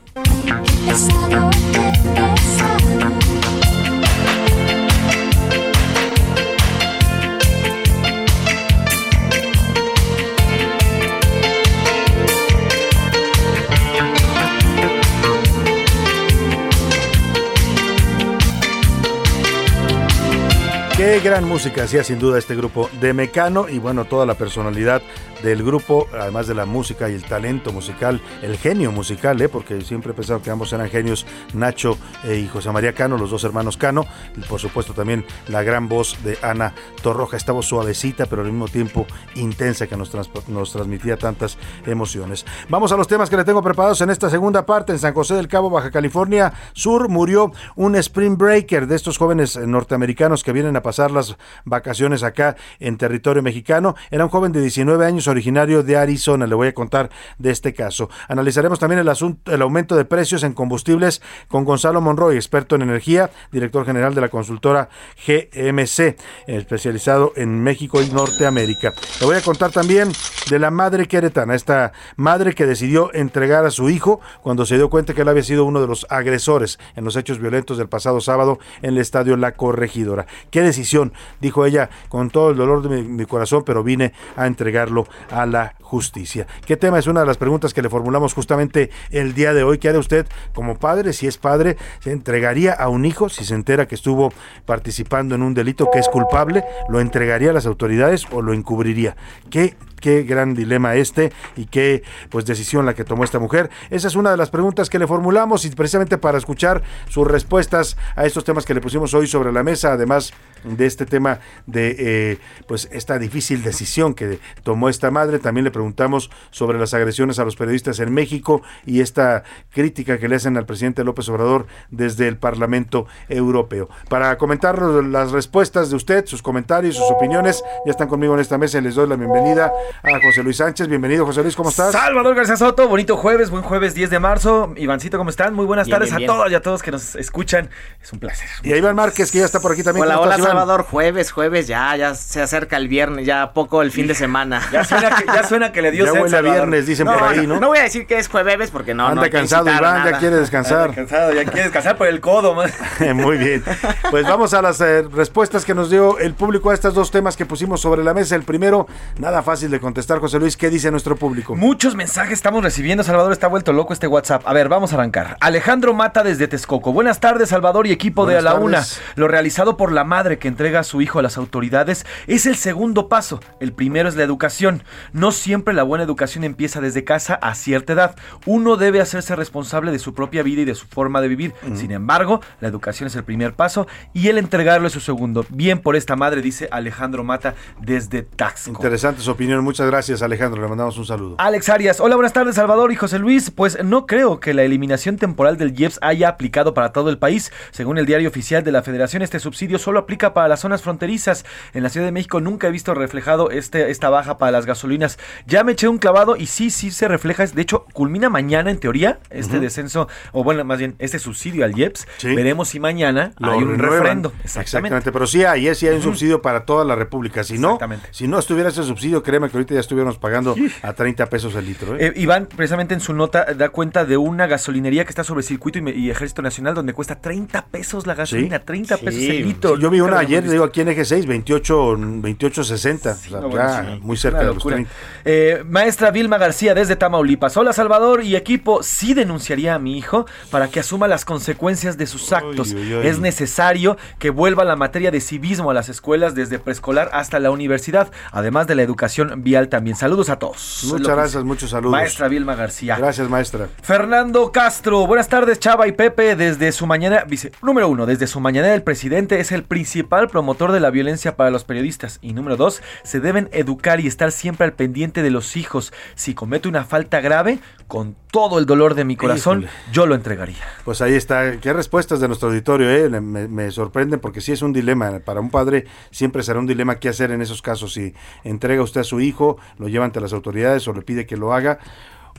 Qué gran música hacía sin duda este grupo de Mecano y bueno, toda la personalidad del grupo, además de la música y el talento musical, el genio musical, ¿eh? porque siempre he pensado que ambos eran genios, Nacho eh, y José María Cano, los dos hermanos Cano, y por supuesto también la gran voz de Ana Torroja, esta voz suavecita, pero al mismo tiempo intensa que nos, nos transmitía tantas emociones. Vamos a los temas que le tengo preparados en esta segunda parte. En San José del Cabo, Baja California Sur, murió un Spring Breaker de estos jóvenes norteamericanos que vienen a pasar las vacaciones acá en territorio mexicano. Era un joven de 19 años, originario de Arizona. Le voy a contar de este caso. Analizaremos también el asunto, el aumento de precios en combustibles con Gonzalo Monroy, experto en energía, director general de la consultora GMC, especializado en México y Norteamérica. Le voy a contar también de la madre queretana, esta madre que decidió entregar a su hijo cuando se dio cuenta que él había sido uno de los agresores en los hechos violentos del pasado sábado en el estadio La Corregidora. ¿Qué decisión? Dijo ella con todo el dolor de mi, corazón, pero vine a entregarlo a la justicia. ¿Qué tema es una de las preguntas que le formulamos justamente el día de hoy? ¿Qué hará usted como padre? Si es padre, ¿se entregaría a un hijo si se entera que estuvo participando en un delito que es culpable? ¿Lo entregaría a las autoridades o lo encubriría? ¿Qué qué gran dilema este y qué pues decisión la que tomó esta mujer. Esa es una de las preguntas que le formulamos y precisamente para escuchar sus respuestas a estos temas que le pusimos hoy sobre la mesa, además de este tema de eh, pues esta difícil decisión que tomó esta madre, también le preguntamos sobre las agresiones a los periodistas en México y esta crítica que le hacen al presidente López Obrador desde el Parlamento Europeo. Para comentar las respuestas de usted, sus comentarios, sus opiniones, ya están conmigo en esta mesa y les doy la bienvenida a José Luis Sánchez. Bienvenido, José Luis, ¿cómo estás? Salvador García Soto, bonito jueves, buen jueves 10 de marzo. Ivancito, ¿cómo están? Muy buenas tardes a todos y a todos que nos escuchan. Es un placer. Y a Iván Márquez, que ya está por aquí también. Hola, hola, Salvador. Jueves, jueves, ya, ya se acerca el viernes, ya poco el fin de semana. ya, suena que, ya suena que le dio Ya huele a viernes, dicen por ahí, ¿no? No voy a decir que es jueves porque no. Anda no cansado, Iván, ya quiere descansar. Anda cansado, ya quiere descansar por el codo. Muy bien. Pues vamos a las eh, respuestas que nos dio el público a estos dos temas que pusimos sobre la mesa. El primero, nada fácil de contestar, José Luis. ¿Qué dice nuestro público? Muchos mensajes estamos recibiendo. Salvador está vuelto loco este WhatsApp. A ver, vamos a arrancar. Alejandro Mata desde Texcoco. Buenas tardes, Salvador y equipo Buenas de A la tardes. Una. Lo realizado por la madre que entrega a su hijo a las autoridades es el segundo paso. El primero es la educación. No siempre la buena educación empieza desde casa a cierta edad. Uno debe hacerse responsable de su propia vida y de su forma de vivir. Sin embargo, la educación es el primer paso y el entregarlo es su segundo. Bien por esta madre, dice Alejandro Mata desde Taxco. Interesante su opinión. Muchas gracias, Alejandro. Le mandamos un saludo. Alex Arias, hola, buenas tardes, Salvador y José Luis. Pues no creo que la eliminación temporal del IEPS haya aplicado para todo el país. Según el diario oficial de la Federación, este subsidio solo aplica para las zonas fronterizas. En la Ciudad de México nunca he visto reflejado este, esta baja para las gasolinas. Ya me eché un clavado y sí, sí se refleja. De hecho, culmina mañana en teoría este descenso, o bueno, más bien este subsidio al IEPS. Sí. Veremos si mañana Lo hay un renuevan. referendo. Exactamente. Pero sí hay, eh, sí hay un subsidio para toda la República. Si no, si no estuviera ese subsidio, créeme que ahorita ya estuviéramos pagando a 30 pesos el litro. ¿eh? Eh, Iván, precisamente en su nota, da cuenta de una gasolinería que está sobre circuito y, Ejército Nacional, donde cuesta 30 pesos la gasolina, 30 pesos el litro. Sí, yo vi una ayer, digo, aquí en Eje 6, 28, 28.60. o sea, No, ya bueno, sí. muy cerca de los locura. 30. Eh, maestra Vilma García desde Tamaulipas. Hola Salvador y equipo. Sí denunciaría a mi hijo para que asuma las consecuencias de sus actos. Es necesario que vuelva la materia de civismo a las escuelas desde preescolar hasta la universidad, además de la educación vial también. Saludos a todos. Muchas gracias, muchos saludos. Maestra Vilma García. Gracias, maestra. Fernando Castro, buenas tardes Chava y Pepe, desde su mañana, dice, número uno, desde su mañana el presidente es el principal principal promotor de la violencia para los periodistas. Y número dos, se deben educar y estar siempre al pendiente de los hijos. Si comete una falta grave, con todo el dolor de mi corazón, Híjole. yo lo entregaría. Pues ahí está. Qué respuestas de nuestro auditorio, ¿eh? Me, me sorprenden porque sí es un dilema. Para un padre siempre será un dilema qué hacer en esos casos. Si entrega usted a su hijo, lo lleva ante las autoridades o le pide que lo haga.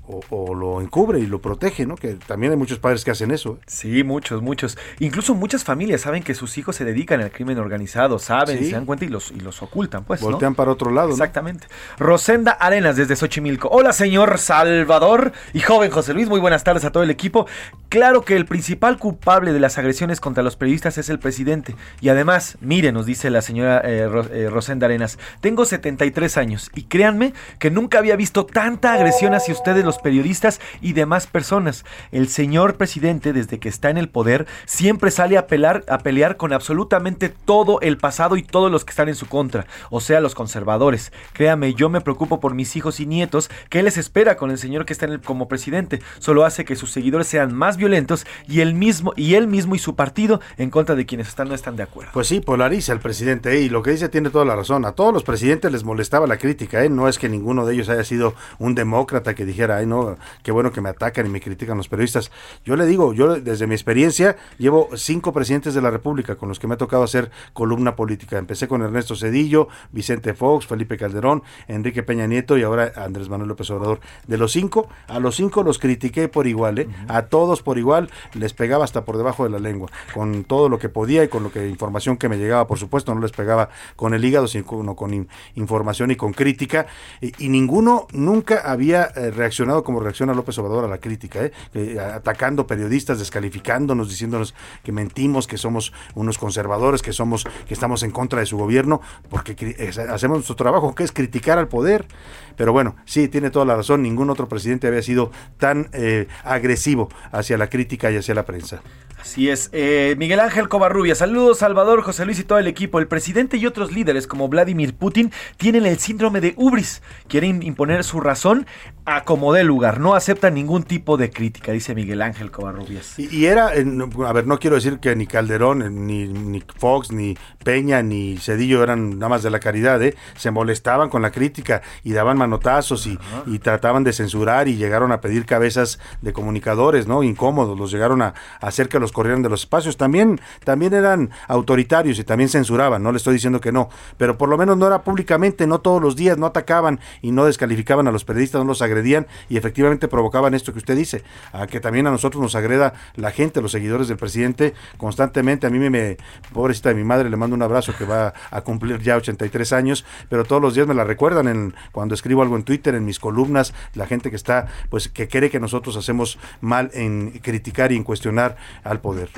O, o lo encubre y lo protege, ¿no? Que también hay muchos padres que hacen eso. ¿eh? Sí, muchos, muchos. Incluso muchas familias saben que sus hijos se dedican al crimen organizado, saben, Sí. se dan cuenta y los, y los ocultan, pues. ¿no? Voltean para otro lado. ¿no? Exactamente. Rosenda Arenas desde Xochimilco. Hola, señor Salvador y joven José Luis. Muy buenas tardes a todo el equipo. Claro que el principal culpable de las agresiones contra los periodistas es el presidente. Y además, mire, nos dice la señora eh, Ro- eh, Rosenda Arenas, tengo 73 años y créanme que nunca había visto tanta agresión hacia ustedes los periodistas y demás personas. El señor presidente, desde que está en el poder, siempre sale a, pelar, a pelear con absolutamente todo el pasado y todos los que están en su contra, o sea, los conservadores. Créame, yo me preocupo por mis hijos y nietos. ¿Qué les espera con el señor que está en el- como presidente? Solo hace que sus seguidores sean más violentos y él mismo y él mismo y su partido en contra de quienes están no están de acuerdo. Pues sí, polariza el presidente ¿eh? y lo que dice tiene toda la razón. A todos los presidentes les molestaba la crítica, ¿eh? no es que ninguno de ellos haya sido un demócrata que dijera, ay no, qué bueno que me atacan y me critican los periodistas. Yo le digo, yo desde mi experiencia llevo cinco presidentes de la República con los que me ha tocado hacer columna política. Empecé con Ernesto Cedillo, Vicente Fox, Felipe Calderón, Enrique Peña Nieto y ahora Andrés Manuel López Obrador. De los cinco, a los cinco los critiqué por igual, ¿eh? a todos por igual, les pegaba hasta por debajo de la lengua, con todo lo que podía y con lo que información que me llegaba, por supuesto, no les pegaba con el hígado, sino con, con in- información y con crítica, y, y ninguno nunca había eh, reaccionado como reacciona López Obrador a la crítica, ¿eh? Eh, atacando periodistas, descalificándonos, diciéndonos que mentimos, que somos unos conservadores, que somos, que estamos en contra de su gobierno, porque es- hacemos nuestro trabajo, que es criticar al poder. Pero bueno, sí, tiene toda la razón, ningún otro presidente había sido tan eh, agresivo hacia la crítica y hacia la prensa. Así es. Eh, Miguel Ángel Covarrubia, saludos Salvador, José Luis y todo el equipo. El presidente y otros líderes como Vladimir Putin tienen el síndrome de Ubris. Quieren imponer su razón a como dé lugar. No aceptan ningún tipo de crítica, dice Miguel Ángel Covarrubias. Y, y era, eh, no, a ver, no quiero decir que ni Calderón, eh, ni, ni Fox, ni Peña, ni Cedillo eran nada más de la caridad, ¿eh? se molestaban con la crítica y daban manotazos y, y trataban de censurar y llegaron a pedir cabezas de comunicadores, ¿no? Incómodos, los llegaron a, a hacer que los corrieran de los espacios. También, también eran autoritarios y también censuraban, no le estoy diciendo que no, pero por lo menos no era públicamente, no todos los días, no atacaban y no descalificaban a los periodistas, no los agredían y efectivamente provocaban esto que usted dice, a que también a nosotros nos agreda la gente, los seguidores del presidente constantemente. A mí me, me- pobrecita de mi madre, le mando un abrazo que va a cumplir ya 83 años, pero todos los días me la recuerdan en, cuando escribo algo en Twitter, en mis columnas, la gente que está, pues que cree que nosotros hacemos mal en criticar y en cuestionar al poder.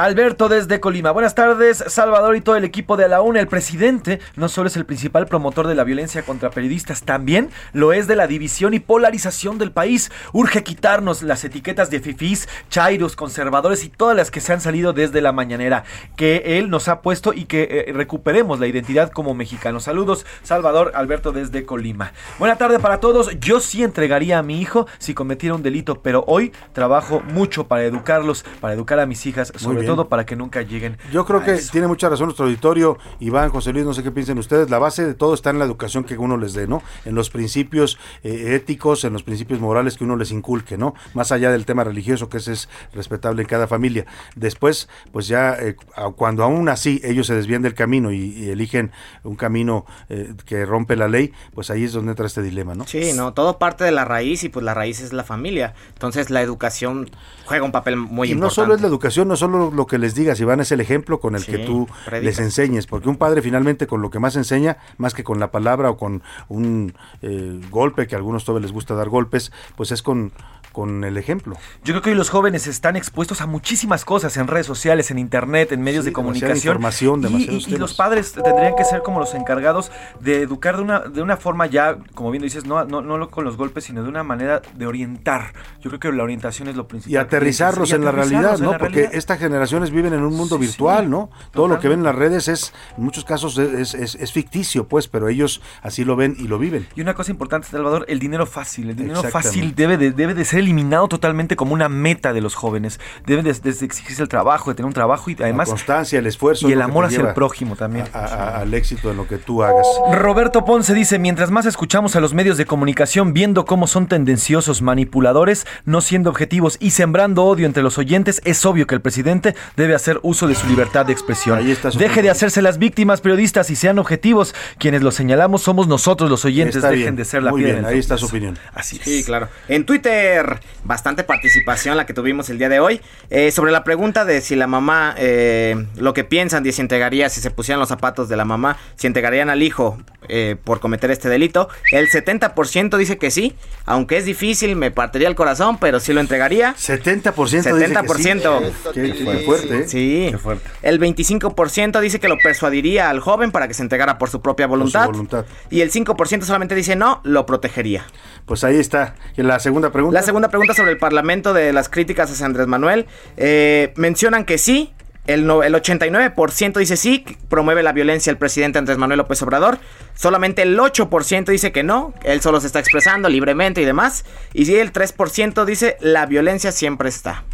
Alberto desde Colima. Buenas tardes, Salvador y todo el equipo de la UNA. El presidente no solo es el principal promotor de la violencia contra periodistas, también lo es de la división y polarización del país. Urge quitarnos las etiquetas de fifís, chairos, conservadores y todas las que se han salido desde la mañanera que él nos ha puesto y que eh, recuperemos la identidad como mexicanos. Saludos, Salvador Alberto desde Colima. Buena tarde para todos. Yo sí entregaría a mi hijo si cometiera un delito, pero hoy trabajo mucho para educarlos, para educar a mis hijas, sobre. Todo para que nunca lleguen. Yo creo a que eso. tiene mucha razón nuestro auditorio, Iván, José Luis, no sé qué piensen ustedes, la base de todo está en la educación que uno les dé, ¿no? En los principios eh, éticos, en los principios morales que uno les inculque, ¿no? Más allá del tema religioso, que ese es respetable en cada familia. Después, pues ya eh, cuando aún así ellos se desvían del camino y, y eligen un camino eh, que rompe la ley, pues ahí es donde entra este dilema, ¿no? Sí, no, todo parte de la raíz y pues la raíz es la familia. Entonces la educación juega un papel muy y no importante. solo es la educación, no solo lo que les digas, Iván, es el ejemplo con el Sí, que tú predica. les enseñes, porque un padre finalmente con lo que más enseña, más que con la palabra o con un eh, golpe, que a algunos todavía les gusta dar golpes, pues es con, con el ejemplo. Yo creo que hoy los jóvenes están expuestos a muchísimas cosas en redes sociales, en internet, en medios Sí, de comunicación. información, Y- y, los padres tendrían que ser como los encargados de educar de una, de una forma ya, como bien dices, no, no, no con los golpes, sino de una manera de orientar. Yo creo que la orientación es lo principal. Y aterrizarlos Y en la realidad, ¿no? la Porque realidad. estas generaciones viven en un mundo Sí, virtual, sí, ¿no? Todo lo que ven en las redes es, en muchos casos, es, es- es ficticio, pues, pero ellos así lo ven y lo viven. Y una cosa importante, Salvador, el dinero fácil. El dinero fácil debe de, debe de ser eliminado totalmente como una meta de los jóvenes. Deben de, de exigirse el trabajo, de tener un trabajo y además... La constancia, el esfuerzo. Y el amor hacia el prójimo también. al éxito en lo que tú hagas. Roberto Ponce dice, mientras más escuchamos a los medios de comunicación viendo cómo son tendenciosos, manipuladores, no siendo objetivos y sembrando odio entre los oyentes, es obvio que el presidente debe hacer uso de su libertad de expresión. Deje de hacerse las víctimas periodistas y sean objetivos. Quienes lo señalamos somos nosotros los oyentes. Dejen de ser la Muy bien, ahí está su opinión. Así es. Sí, claro. En Twitter, bastante participación la que tuvimos el día de hoy. Eh, sobre la pregunta de si la mamá, eh, lo que piensan de si entregaría, si se pusieran los zapatos de la mamá, si entregarían al hijo eh, por cometer este delito. El 70% dice que sí, aunque es difícil, me partiría el corazón, pero sí lo entregaría. 70%. 70%. Dice que sí. Qué, fuerte. ¿eh? Sí. Qué fuerte. El 25% dice que lo persuadiría al joven para que se entregara por su propia voluntad. Por su voluntad. Y el 5% solamente dice no, lo protegería. Pues ahí está. ¿Y la segunda pregunta? La segunda pregunta sobre el Parlamento de las críticas hacia Andrés Manuel. Eh, mencionan que sí, el, el 89% dice sí, promueve la violencia el presidente Andrés Manuel López Obrador. Solamente el 8% dice que no, él solo se está expresando libremente y demás. Y sí, el 3% dice la violencia siempre está.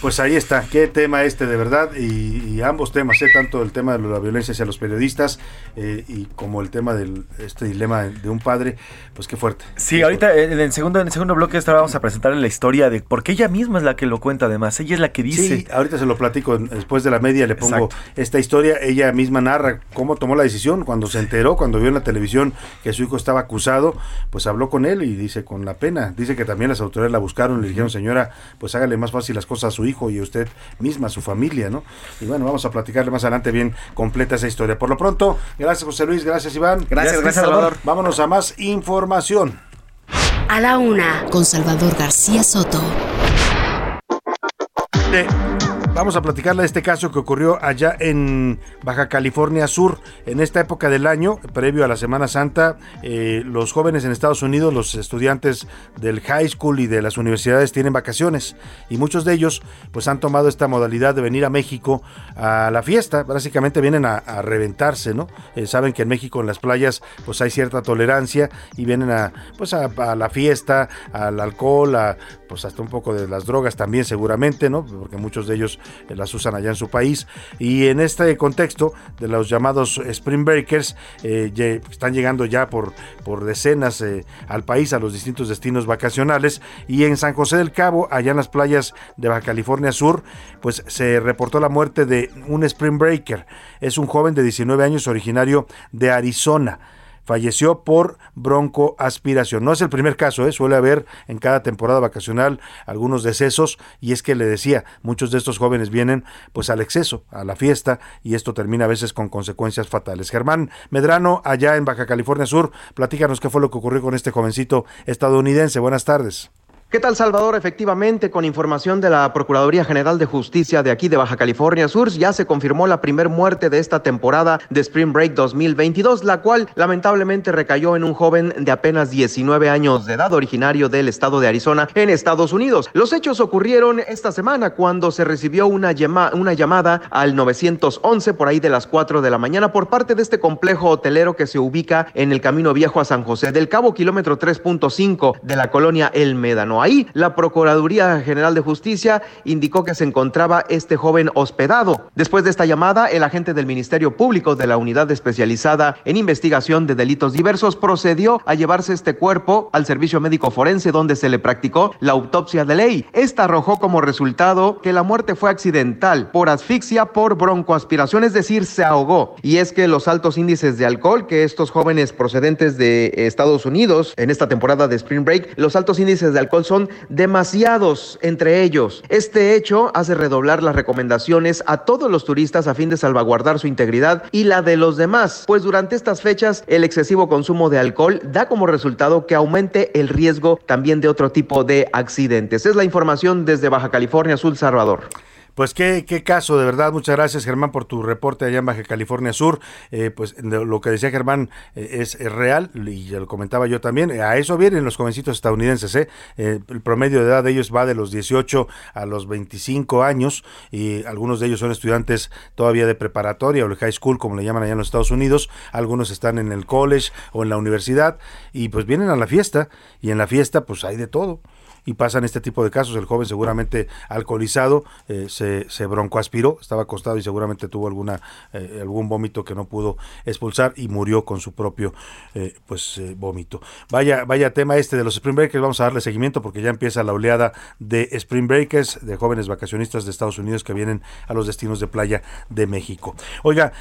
Pues ahí está, qué tema este de verdad y, y ambos temas, ¿eh? tanto el tema de la violencia hacia los periodistas eh, y como el tema de este dilema de un padre, pues qué fuerte. Sí, ahorita en el segundo en el segundo bloque esta vamos a presentar la historia de porque ella misma es la que lo cuenta además, ella es la que dice. Sí, ahorita se lo platico después de la media le pongo esta historia, ella misma narra cómo tomó la decisión cuando se enteró, cuando vio en la televisión que su hijo estaba acusado, pues habló con él y dice con la pena, dice que también las autoridades la buscaron, le dijeron, "Señora, pues hágale más fácil las cosas su hijo y a usted misma, a su familia, ¿no? Y bueno, vamos a platicarle más adelante bien completa esa historia. Por lo pronto, gracias José Luis, gracias Iván. Gracias, gracias Salvador. Vámonos a más información. A la una, con Salvador García Soto. De Vamos a platicarle de este caso que ocurrió allá en Baja California Sur. En esta época del año, previo a la Semana Santa, eh, los jóvenes en Estados Unidos, los estudiantes del high school y de las universidades tienen vacaciones y muchos de ellos pues han tomado esta modalidad de venir a México a la fiesta. Básicamente vienen a, reventarse, ¿no? Eh, saben que en México en las playas pues hay cierta tolerancia y vienen a pues a, la fiesta, al alcohol, a pues hasta un poco de las drogas también seguramente, ¿no? Porque muchos de ellos las usan allá en su país. Y en este contexto de los llamados Spring Breakers, eh, están llegando ya por, por decenas eh, al país, a los distintos destinos vacacionales. Y en San José del Cabo, allá en las playas de Baja California Sur, pues se reportó la muerte de un Spring Breaker. Es un joven de 19 años originario de Arizona falleció por broncoaspiración. No es el primer caso, ¿eh? suele haber en cada temporada vacacional algunos decesos y es que le decía, muchos de estos jóvenes vienen pues al exceso, a la fiesta y esto termina a veces con consecuencias fatales. Germán Medrano, allá en Baja California Sur, platícanos qué fue lo que ocurrió con este jovencito estadounidense. Buenas tardes. ¿Qué tal, Salvador? Efectivamente, con información de la Procuraduría General de Justicia de aquí de Baja California Sur, ya se confirmó la primer muerte de esta temporada de Spring Break 2022, la cual lamentablemente recayó en un joven de apenas 19 años de edad, originario del estado de Arizona, en Estados Unidos. Los hechos ocurrieron esta semana cuando se recibió una, llama- una llamada al 911 por ahí de las 4 de la mañana por parte de este complejo hotelero que se ubica en el Camino Viejo a San José del Cabo, kilómetro 3.5 de la colonia El Médano. Ahí la Procuraduría General de Justicia indicó que se encontraba este joven hospedado. Después de esta llamada, el agente del Ministerio Público de la Unidad Especializada en Investigación de Delitos Diversos procedió a llevarse este cuerpo al servicio médico forense donde se le practicó la autopsia de ley. Esta arrojó como resultado que la muerte fue accidental por asfixia por broncoaspiración, es decir, se ahogó. Y es que los altos índices de alcohol que estos jóvenes procedentes de Estados Unidos en esta temporada de Spring Break, los altos índices de alcohol son demasiados entre ellos. Este hecho hace redoblar las recomendaciones a todos los turistas a fin de salvaguardar su integridad y la de los demás, pues durante estas fechas el excesivo consumo de alcohol da como resultado que aumente el riesgo también de otro tipo de accidentes. Es la información desde Baja California Sur, Salvador. Pues qué, qué caso, de verdad. Muchas gracias, Germán, por tu reporte allá en Baja California Sur. Eh, pues de- lo que decía Germán eh, es, real y lo comentaba yo también. Eh, A eso vienen los jovencitos estadounidenses. ¿eh? Eh, el promedio de edad de ellos va de los 18 a los 25 años y algunos de ellos son estudiantes todavía de preparatoria o el high school, como le llaman allá en los Estados Unidos. Algunos están en el college o en la universidad y pues vienen a la fiesta y en la fiesta pues hay de todo y pasan este tipo de casos. El joven seguramente alcoholizado eh, se, se broncoaspiró, estaba acostado y seguramente tuvo alguna eh, algún vómito que no pudo expulsar y murió con su propio eh, pues vómito. Vaya vaya tema este de los Spring Breakers, vamos a darle seguimiento porque ya empieza la oleada de Spring Breakers, de jóvenes vacacionistas de Estados Unidos que vienen a los destinos de playa de México. Oiga,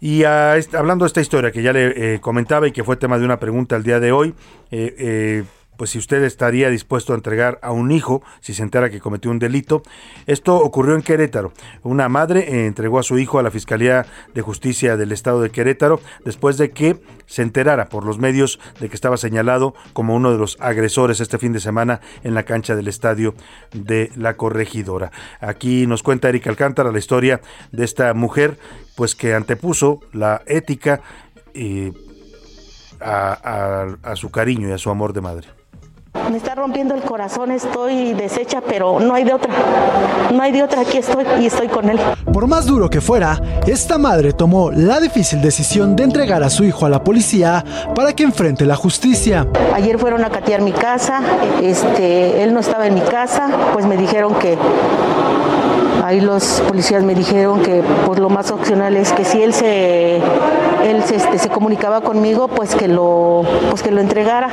y hablando de esta historia que ya le comentaba y que fue tema de una pregunta el día de hoy, pues si usted estaría dispuesto a entregar a un hijo si se entera que cometió un delito. Esto ocurrió en Querétaro. Una madre eh, entregó a su hijo a la Fiscalía de Justicia del Estado de Querétaro después de que se enterara por los medios de que estaba señalado como uno de los agresores este fin de semana en la cancha del estadio de la corregidora. Aquí nos cuenta Erika Alcántara la historia de esta mujer pues que antepuso la ética eh, a su cariño y a su amor de madre. Me está rompiendo el corazón, estoy deshecha, pero no hay de otra. No hay de otra, aquí estoy y estoy con él. Por más duro que fuera, esta madre tomó la difícil decisión de entregar a su hijo a la policía para que enfrente la justicia. Ayer fueron a catear mi casa, este, él no estaba en mi casa, pues me dijeron que ahí los policías me dijeron que pues lo más opcional es que si él se él se, este, se comunicaba conmigo pues que lo pues que lo entregara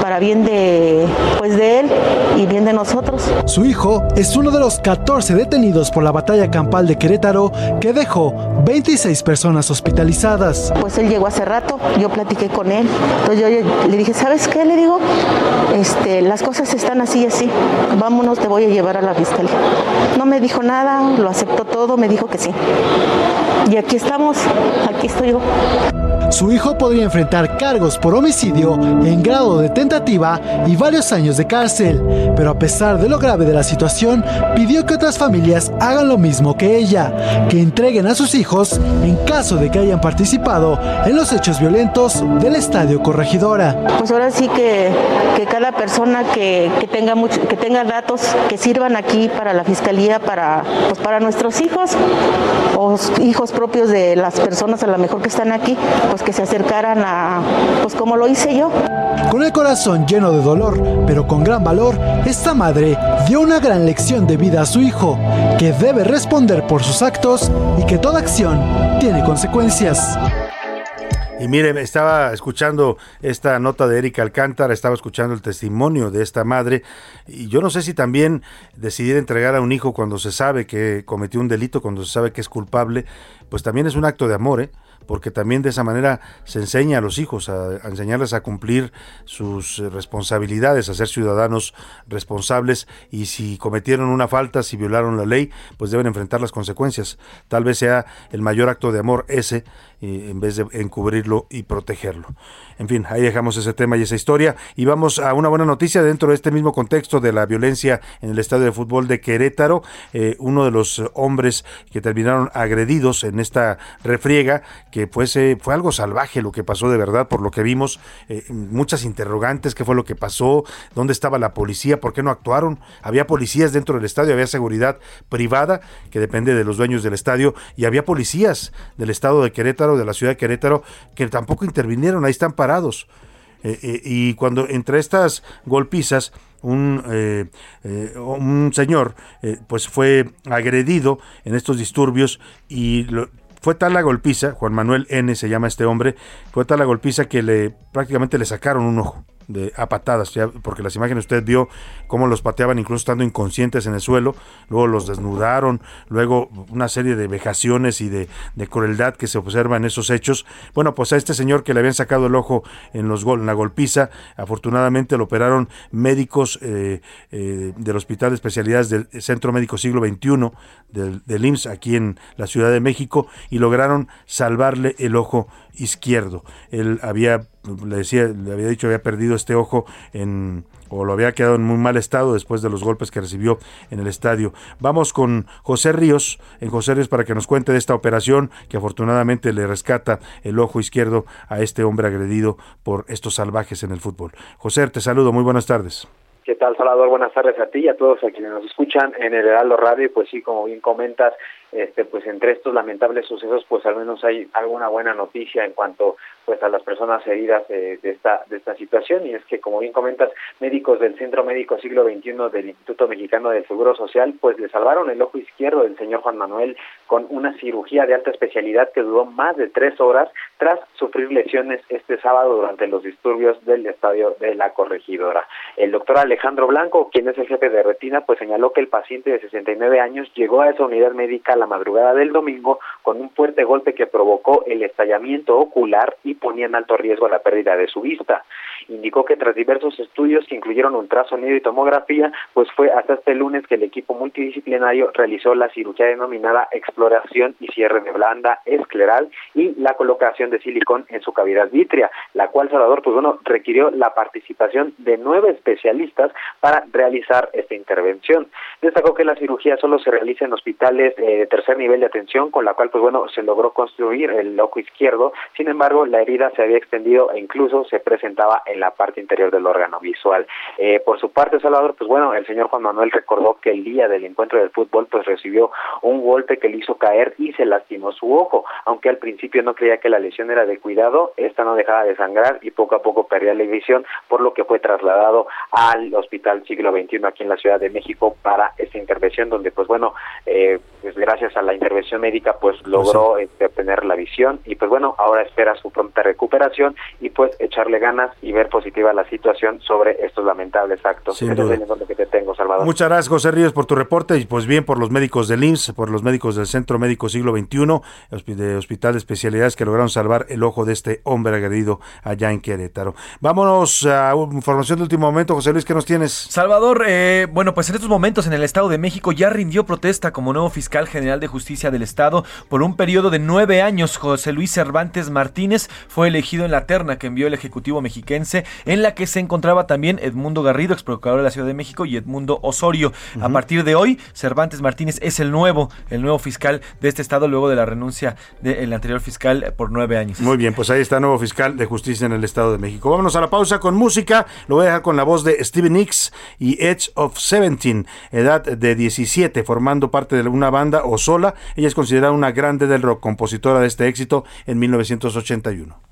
para bien de pues de él y bien de nosotros. Su hijo es uno de los 14 detenidos por la batalla campal de Querétaro que dejó 26 personas hospitalizadas. Pues él llegó hace rato, yo platiqué con él, entonces yo le dije, ¿sabes qué? Le digo, este, las cosas están así y así, vámonos, te voy a llevar a la fiscalía. No me dijo nada, lo aceptó todo, me dijo que sí. Y aquí estamos, aquí estoy yo. Su hijo podría enfrentar cargos por homicidio en grado de tentativa y varios años de cárcel, pero a pesar de lo grave de la situación, pidió que otras familias hagan lo mismo que ella, que entreguen a sus hijos en caso de que hayan participado en los hechos violentos del Estadio Corregidora. Pues ahora sí que, que cada persona que, que tenga mucho, que tenga datos que sirvan aquí para la fiscalía, para, pues para nuestros hijos o hijos propios de las personas a lo mejor que están aquí, pues que se acercaran a, pues como lo hice yo. Con el corazón lleno de dolor, pero con gran valor, esta madre dio una gran lección de vida a su hijo, que debe responder por sus actos y que toda acción tiene consecuencias. Y mire, estaba escuchando esta nota de Erika Alcántara, estaba escuchando el testimonio de esta madre, y yo no sé si también decidir entregar a un hijo cuando se sabe que cometió un delito, cuando se sabe que es culpable, pues también es un acto de amor, ¿eh? Porque también de esa manera se enseña a los hijos, a, enseñarles a cumplir sus eh, responsabilidades, a ser ciudadanos responsables y si cometieron una falta, si violaron la ley, pues deben enfrentar las consecuencias. Tal vez sea el mayor acto de amor ese, eh, en vez de encubrirlo y protegerlo. En fin, ahí dejamos ese tema y esa historia y vamos a una buena noticia dentro de este mismo contexto de la violencia en el estadio de fútbol de Querétaro. Eh, uno de los hombres que terminaron agredidos en esta refriega que pues, fue algo salvaje lo que pasó de verdad, por lo que vimos, eh, muchas interrogantes, qué fue lo que pasó, dónde estaba la policía, por qué no actuaron, había policías dentro del estadio, había seguridad privada que depende de los dueños del estadio y había policías del estado de Querétaro, de la ciudad de Querétaro, que tampoco intervinieron, ahí están parados. Eh, eh, y cuando entre estas golpizas, un, un señor pues fue agredido en estos disturbios y fue tal la golpiza, Juan Manuel N se llama este hombre, fue tal la golpiza que le prácticamente le sacaron un ojo de, a patadas, porque las imágenes usted vio cómo los pateaban incluso estando inconscientes en el suelo, luego los desnudaron, luego una serie de vejaciones y de, crueldad que se observa en esos hechos. Bueno, pues a este señor que le habían sacado el ojo en, los en la golpiza, afortunadamente lo operaron médicos eh, eh, del Hospital de Especialidades del Centro Médico Siglo XXI del, del IMSS aquí en la Ciudad de México y lograron salvarle el ojo izquierdo. Él había, le decía, le había dicho, había perdido este ojo en o lo había quedado en muy mal estado después de los golpes que recibió en el estadio. Vamos con José Ríos, en José Ríos para que nos cuente de esta operación que afortunadamente le rescata el ojo izquierdo a este hombre agredido por estos salvajes en el fútbol. José, te saludo, muy buenas tardes. ¿Qué tal, Salvador? Buenas tardes a ti y a todos a quienes nos escuchan en el Heraldo Radio. Pues sí, como bien comentas, este, pues entre estos lamentables sucesos, pues al menos hay alguna buena noticia en cuanto pues a las personas heridas de, esta de esta situación y es que como bien comentas médicos del Centro Médico Siglo XXI del Instituto Mexicano del Seguro Social pues le salvaron el ojo izquierdo del señor Juan Manuel con una cirugía de alta especialidad que duró más de tres horas tras sufrir lesiones este sábado durante los disturbios del estadio de la corregidora. El doctor Alejandro Blanco, quien es el jefe de retina, pues señaló que el paciente de 69 años llegó a esa unidad médica la madrugada del domingo con un fuerte golpe que provocó el estallamiento ocular y ponía en alto riesgo la pérdida de su vista. Indicó que tras diversos estudios que incluyeron ultrasonido y tomografía, pues fue hasta este lunes que el equipo multidisciplinario realizó la cirugía denominada exploración y cierre de blanda escleral y la colocación de silicón en su cavidad vítrea, la cual Salvador pues bueno requirió la participación de nueve especialistas para realizar esta intervención. Destacó que la cirugía solo se realiza en hospitales eh, tercer nivel de atención, con la cual pues bueno se logró construir el ojo izquierdo. Sin embargo, la herida se había extendido e incluso se presentaba en la parte interior del órgano visual. Eh, por su parte, Salvador, pues bueno, el señor Juan Manuel recordó que el día del encuentro del fútbol pues recibió un golpe que le hizo caer y se lastimó su ojo, aunque al principio no creía que la lesión era de cuidado, esta no dejaba de sangrar y poco a poco perdía la visión, por lo que fue trasladado al Hospital Siglo XXI aquí en la Ciudad de México para esta intervención, donde pues bueno, eh, pues gracias a la intervención médica pues logró este, obtener la visión y pues bueno, ahora espera su pronta recuperación y pues echarle ganas y ver positiva la situación sobre estos lamentables actos. Sin es duda. el que te tengo, Salvador. Muchas gracias, José Ríos, por tu reporte y pues bien por los médicos del IMSS, por los médicos del Centro Médico Siglo XXI, de Hospital de Especialidades que lograron salvar el ojo de este hombre agredido allá en Querétaro. Vámonos a información de último momento, José Luis, ¿qué nos tienes? Salvador, eh, bueno, pues en estos momentos en el Estado de México ya rindió protesta como nuevo fiscal general de justicia del Estado por un periodo de nueve años. José Luis Cervantes Martínez fue elegido en la terna que envió el Ejecutivo mexiquense, en la que se encontraba también Edmundo Garrido, ex procurador de la Ciudad de México, y Edmundo Osorio. A partir de hoy, Cervantes Martínez es el nuevo, el nuevo fiscal de este Estado luego de la renuncia del anterior fiscal por nueve años. Muy bien, pues ahí está nuevo fiscal de justicia en el Estado de México. Vámonos a la pausa con música. Lo voy a dejar con la voz de Stevie Nicks y Edge of 17, edad de 17, formando parte de una banda o sola. Ella es considerada una grande del rock, compositora de este éxito en 1981.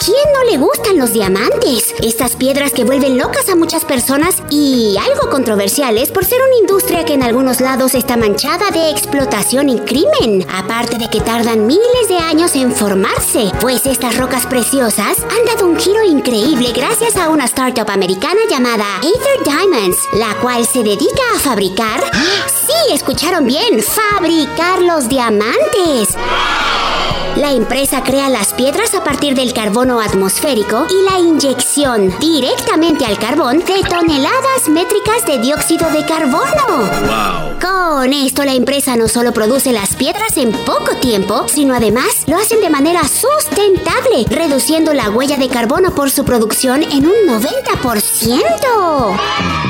¿A quién no le gustan los diamantes? Estas piedras que vuelven locas a muchas personas y algo controversiales por ser una industria que en algunos lados está manchada de explotación y crimen. Aparte de que tardan miles de años en formarse, pues estas rocas preciosas han dado un giro increíble gracias a una startup americana llamada Aether Diamonds, la cual se dedica a fabricar. Sí, escucharon bien, fabricar los diamantes. La empresa crea las piedras a partir del carbono atmosférico y la inyección directamente al carbón de toneladas métricas de dióxido de carbono. Con esto la empresa no solo produce las piedras en poco tiempo, sino además lo hacen de manera sustentable, reduciendo la huella de carbono por su producción en un 90%.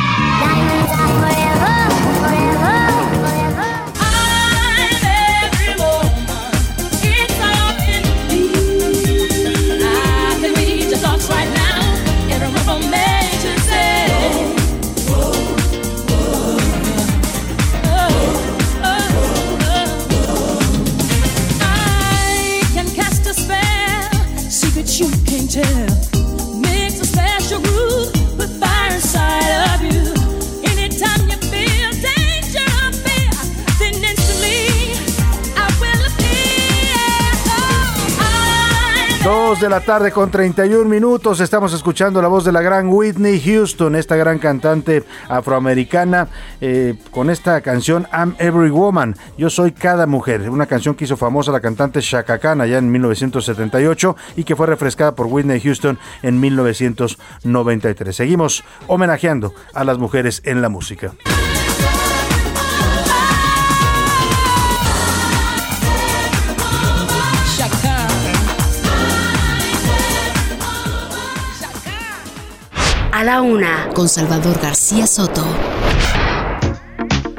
angel Dos de la tarde con 31 minutos. Estamos escuchando la voz de la gran Whitney Houston, esta gran cantante afroamericana, eh, con esta canción I'm Every Woman. Yo soy cada mujer. Una canción que hizo famosa la cantante Shaka Khan allá en 1978 y que fue refrescada por Whitney Houston en 1993. Seguimos homenajeando a las mujeres en la música. A la una, con Salvador García Soto.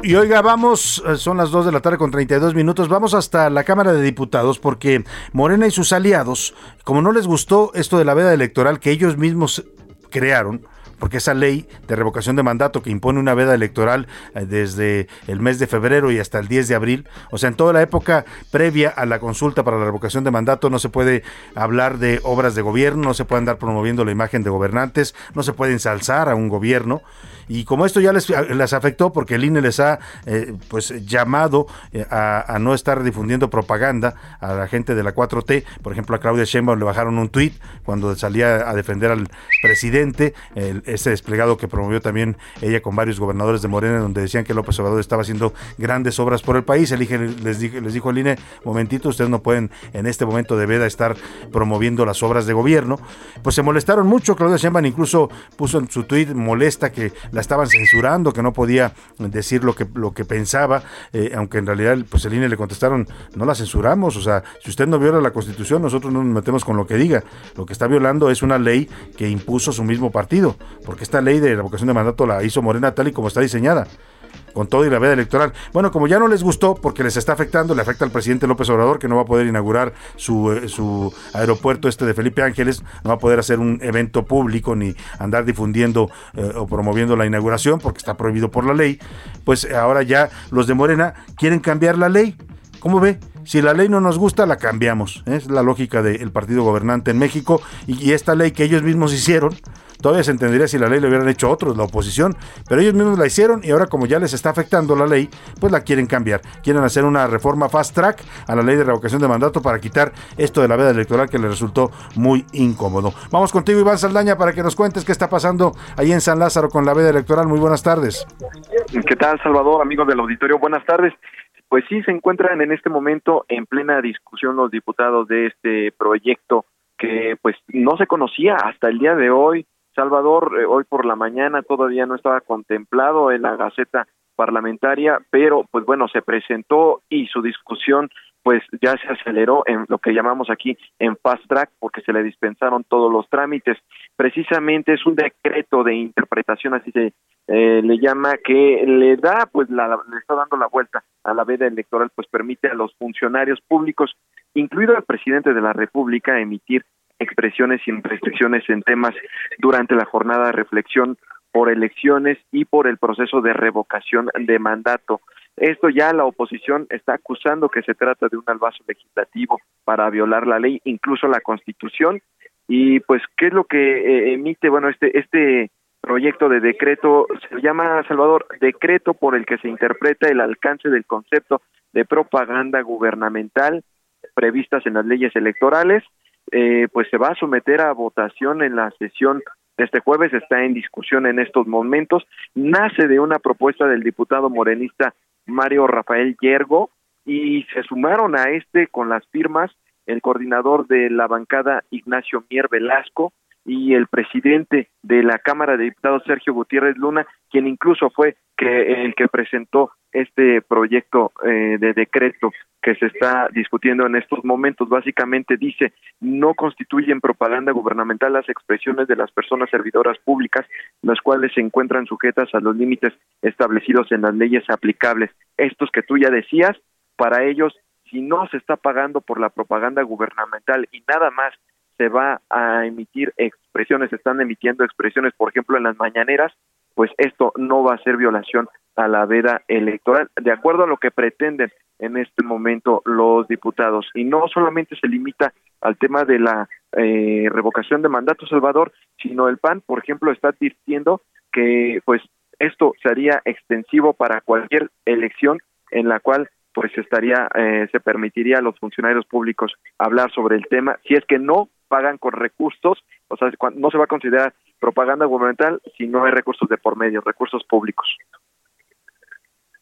Y oiga, vamos, eh, son las 2 de la tarde con 32 minutos, vamos hasta la Cámara de Diputados porque Morena y sus aliados, como no les gustó esto de la veda electoral que ellos mismos crearon, porque esa ley de revocación de mandato que impone una veda electoral eh, desde el mes de febrero y hasta el 10 de abril, o sea, en toda la época previa a la consulta para la revocación de mandato no se puede hablar de obras de gobierno, no se puede andar promoviendo la imagen de gobernantes, no se puede ensalzar a un gobierno. Y como esto ya les, les afectó porque el INE les ha eh, pues llamado eh, a, no estar difundiendo propaganda a la gente de la 4T, por ejemplo a Claudia Sheinbaum le bajaron un tuit cuando salía a defender al presidente, el, ese desplegado que promovió también ella con varios gobernadores de Morena donde decían que López Obrador estaba haciendo grandes obras por el país. El les, dijo, les dijo el INE, momentito, ustedes no pueden en este momento de veda estar promoviendo las obras de gobierno. Pues se molestaron mucho, Claudia Sheinbaum incluso puso en su tuit molesta que la estaban censurando, que no podía decir lo que, lo que pensaba, eh, aunque en realidad pues el INE le contestaron, no la censuramos, o sea, si usted no viola la constitución, nosotros no nos metemos con lo que diga. Lo que está violando es una ley que impuso su mismo partido, porque esta ley de revocación de mandato la hizo Morena tal y como está diseñada con todo y la veda electoral. Bueno, como ya no les gustó, porque les está afectando, le afecta al presidente López Obrador, que no va a poder inaugurar su, eh, su aeropuerto este de Felipe Ángeles, no va a poder hacer un evento público ni andar difundiendo eh, o promoviendo la inauguración, porque está prohibido por la ley, pues ahora ya los de Morena quieren cambiar la ley. ¿Cómo ve? Si la ley no nos gusta, la cambiamos. Es la lógica del partido gobernante en México y esta ley que ellos mismos hicieron, Todavía se entendería si la ley le hubieran hecho otros, la oposición, pero ellos mismos la hicieron y ahora como ya les está afectando la ley, pues la quieren cambiar. Quieren hacer una reforma fast track a la ley de revocación de mandato para quitar esto de la veda electoral que les resultó muy incómodo. Vamos contigo, Iván Saldaña, para que nos cuentes qué está pasando ahí en San Lázaro con la veda electoral. Muy buenas tardes. ¿Qué tal, Salvador, amigos del auditorio? Buenas tardes. Pues sí, se encuentran en este momento en plena discusión los diputados de este proyecto que pues no se conocía hasta el día de hoy Salvador, eh, hoy por la mañana todavía no estaba contemplado en la Gaceta parlamentaria, pero pues bueno, se presentó y su discusión pues ya se aceleró en lo que llamamos aquí en fast track porque se le dispensaron todos los trámites. Precisamente es un decreto de interpretación, así se eh, le llama, que le da, pues la, le está dando la vuelta a la veda electoral, pues permite a los funcionarios públicos, incluido al presidente de la República, emitir expresiones y restricciones en temas durante la jornada de reflexión por elecciones y por el proceso de revocación de mandato. Esto ya la oposición está acusando que se trata de un albazo legislativo para violar la ley, incluso la Constitución. Y pues, ¿qué es lo que eh, emite? Bueno, este, este proyecto de decreto se llama, Salvador, decreto por el que se interpreta el alcance del concepto de propaganda gubernamental previstas en las leyes electorales eh, pues se va a someter a votación en la sesión este jueves, está en discusión en estos momentos, nace de una propuesta del diputado morenista Mario Rafael Yergo y se sumaron a este con las firmas el coordinador de la bancada Ignacio Mier Velasco y el presidente de la Cámara de Diputados Sergio Gutiérrez Luna, quien incluso fue que el que presentó este proyecto eh, de decreto que se está discutiendo en estos momentos. Básicamente dice, no constituyen propaganda gubernamental las expresiones de las personas servidoras públicas, las cuales se encuentran sujetas a los límites establecidos en las leyes aplicables. Estos que tú ya decías, para ellos, si no se está pagando por la propaganda gubernamental y nada más se va a emitir expresiones, se están emitiendo expresiones, por ejemplo, en las mañaneras, pues esto no va a ser violación a la veda electoral, de acuerdo a lo que pretenden en este momento los diputados. Y no solamente se limita al tema de la eh, revocación de mandato, Salvador, sino el PAN, por ejemplo, está advirtiendo que pues esto sería extensivo para cualquier elección en la cual pues estaría, eh, se permitiría a los funcionarios públicos hablar sobre el tema. Si es que no pagan con recursos, o sea, no se va a considerar propaganda gubernamental si no hay recursos de por medio, recursos públicos.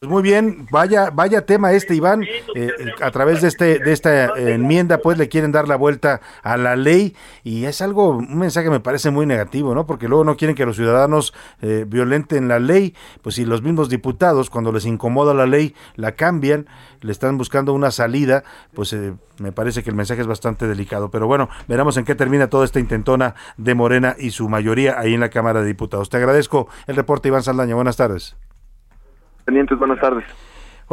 Pues muy bien, vaya, vaya tema este, Iván. Eh, a través de este, de esta enmienda, pues le quieren dar la vuelta a la ley y es algo, un mensaje que me parece muy negativo, ¿no? Porque luego no quieren que los ciudadanos eh, violenten la ley, pues si los mismos diputados, cuando les incomoda la ley, la cambian, le están buscando una salida, pues eh, me parece que el mensaje es bastante delicado. Pero bueno, veremos en qué termina toda esta intentona de Morena y su mayoría ahí en la Cámara de Diputados. Te agradezco el reporte, Iván Saldaña. Buenas tardes buenas tardes.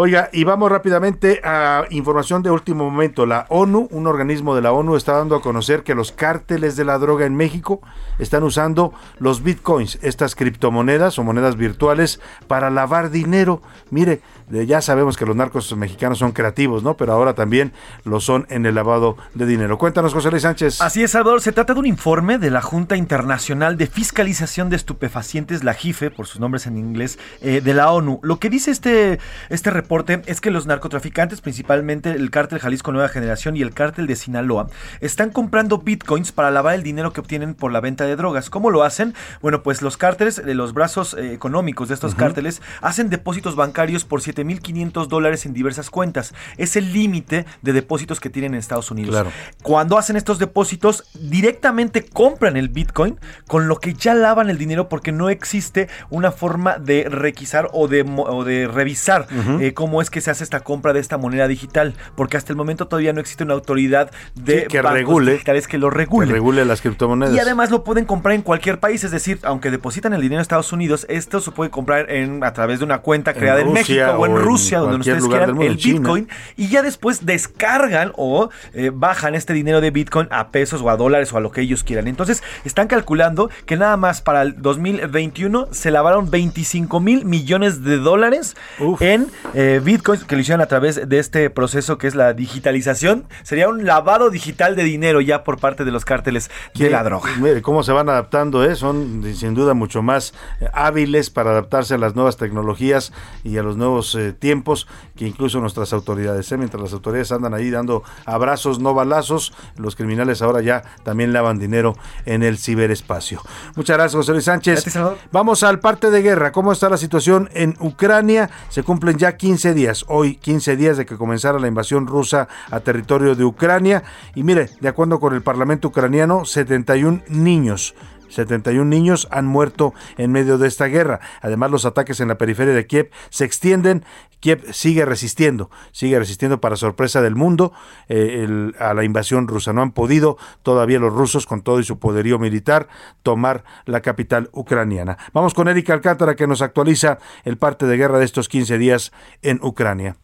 Oiga, y vamos rápidamente a información de último momento. La ONU, un organismo de la ONU, está dando a conocer que los cárteles de la droga en México están usando los bitcoins, estas criptomonedas o monedas virtuales, para lavar dinero. Mire, ya sabemos que los narcos mexicanos son creativos, ¿no? Pero ahora también lo son en el lavado de dinero. Cuéntanos, José Luis Sánchez. Así es, Salvador. Se trata de un informe de la Junta Internacional de Fiscalización de Estupefacientes, la JIFE, por sus nombres en inglés, eh, de la ONU. Lo que dice este, este reporte es que los narcotraficantes, principalmente el cártel Jalisco Nueva Generación y el cártel de Sinaloa, están comprando bitcoins para lavar el dinero que obtienen por la venta de drogas. ¿Cómo lo hacen? Bueno, pues los cárteles, de los brazos eh, económicos de estos cárteles, hacen depósitos bancarios por 7 7.500 dólares en diversas cuentas. Es el límite de depósitos que tienen en Estados Unidos. Cuando hacen estos depósitos, directamente compran el Bitcoin con lo que ya lavan el dinero porque no existe una forma de requisar o de, de revisar eh, cómo es que se hace esta compra de esta moneda digital. Porque hasta el momento todavía no existe una autoridad de que regule digitales que lo regule. Que regule las criptomonedas. Y además lo pueden comprar en cualquier país. Es decir, aunque depositan el dinero en Estados Unidos, esto se puede comprar en, a través de una cuenta creada en, México o en Rusia, donde ustedes quieran, el Bitcoin, y ya después descargan o eh, bajan este dinero de Bitcoin a pesos o a dólares o a lo que ellos quieran. Entonces, están calculando que nada más para el 2021 se lavaron 25 mil millones de dólares en eh, Bitcoin que lo hicieron a través de este proceso que es la digitalización. Sería un lavado digital de dinero ya por parte de los cárteles de la droga. Mire cómo se van adaptando, ¿eh? son sin duda mucho más hábiles para adaptarse a las nuevas tecnologías y a los nuevos tiempos que incluso nuestras autoridades. ¿eh? Mientras las autoridades andan ahí dando abrazos, no balazos, los criminales ahora ya también lavan dinero en el ciberespacio. Muchas gracias, José Luis Sánchez. Vamos al parte de guerra. ¿Cómo está la situación en Ucrania? Se cumplen ya 15 días, hoy 15 días de que comenzara la invasión rusa a territorio de Ucrania. Y mire, de acuerdo con el Parlamento ucraniano, 71 niños 71 niños han muerto en medio de esta guerra. Además, los ataques en la periferia de Kiev se extienden. Kiev sigue resistiendo, sigue resistiendo para sorpresa del mundo eh, a la invasión rusa. No han podido todavía los rusos, con todo y su poderío militar, tomar la capital ucraniana. Vamos con Erika Alcántara que nos actualiza el parte de guerra de estos 15 días en Ucrania.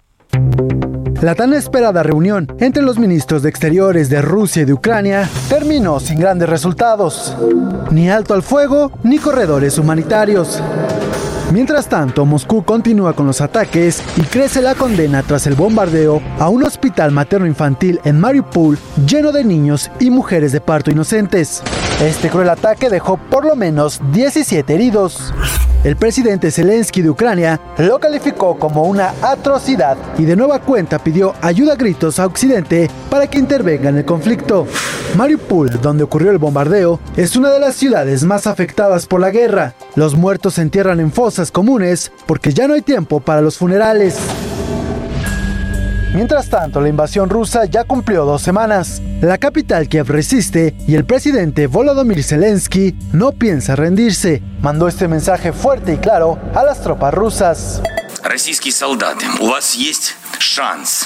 La tan esperada reunión entre los ministros de Exteriores de Rusia y de Ucrania terminó sin grandes resultados. Ni alto al fuego, ni corredores humanitarios. Mientras tanto, Moscú continúa con los ataques y crece la condena tras el bombardeo a un hospital materno-infantil en Mariupol lleno de niños y mujeres de parto inocentes. Este cruel ataque dejó por lo menos 17 heridos. El presidente Zelensky de Ucrania lo calificó como una atrocidad y de nueva cuenta pidió ayuda a gritos a Occidente para que intervenga en el conflicto. Mariupol, donde ocurrió el bombardeo, es una de las ciudades más afectadas por la guerra. Los muertos se entierran en fosas comunes porque ya no hay tiempo para los funerales. Mientras tanto, la invasión rusa ya cumplió dos semanas. La capital Kiev resiste y el presidente Volodymyr Zelensky no piensa rendirse. Mandó este mensaje fuerte y claro a las tropas rusas.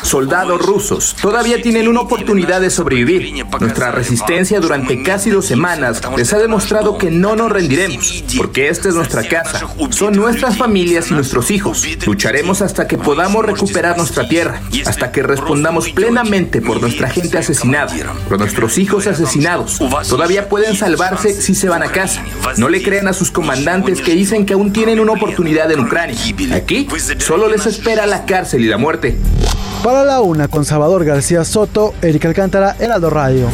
Soldados rusos todavía tienen una oportunidad de sobrevivir. Nuestra resistencia durante casi dos semanas les ha demostrado que no nos rendiremos, porque esta es nuestra casa, son nuestras familias y nuestros hijos. Lucharemos hasta que podamos recuperar nuestra tierra, hasta que respondamos plenamente por nuestra gente asesinada, por nuestros hijos asesinados. Todavía pueden salvarse si se van a casa. No le crean a sus comandantes que dicen que aún tienen una oportunidad en Ucrania. Aquí solo les espera la cárcel y la muerte. Para la una con Salvador García Soto, Erika Alcántara, Heraldo Radio.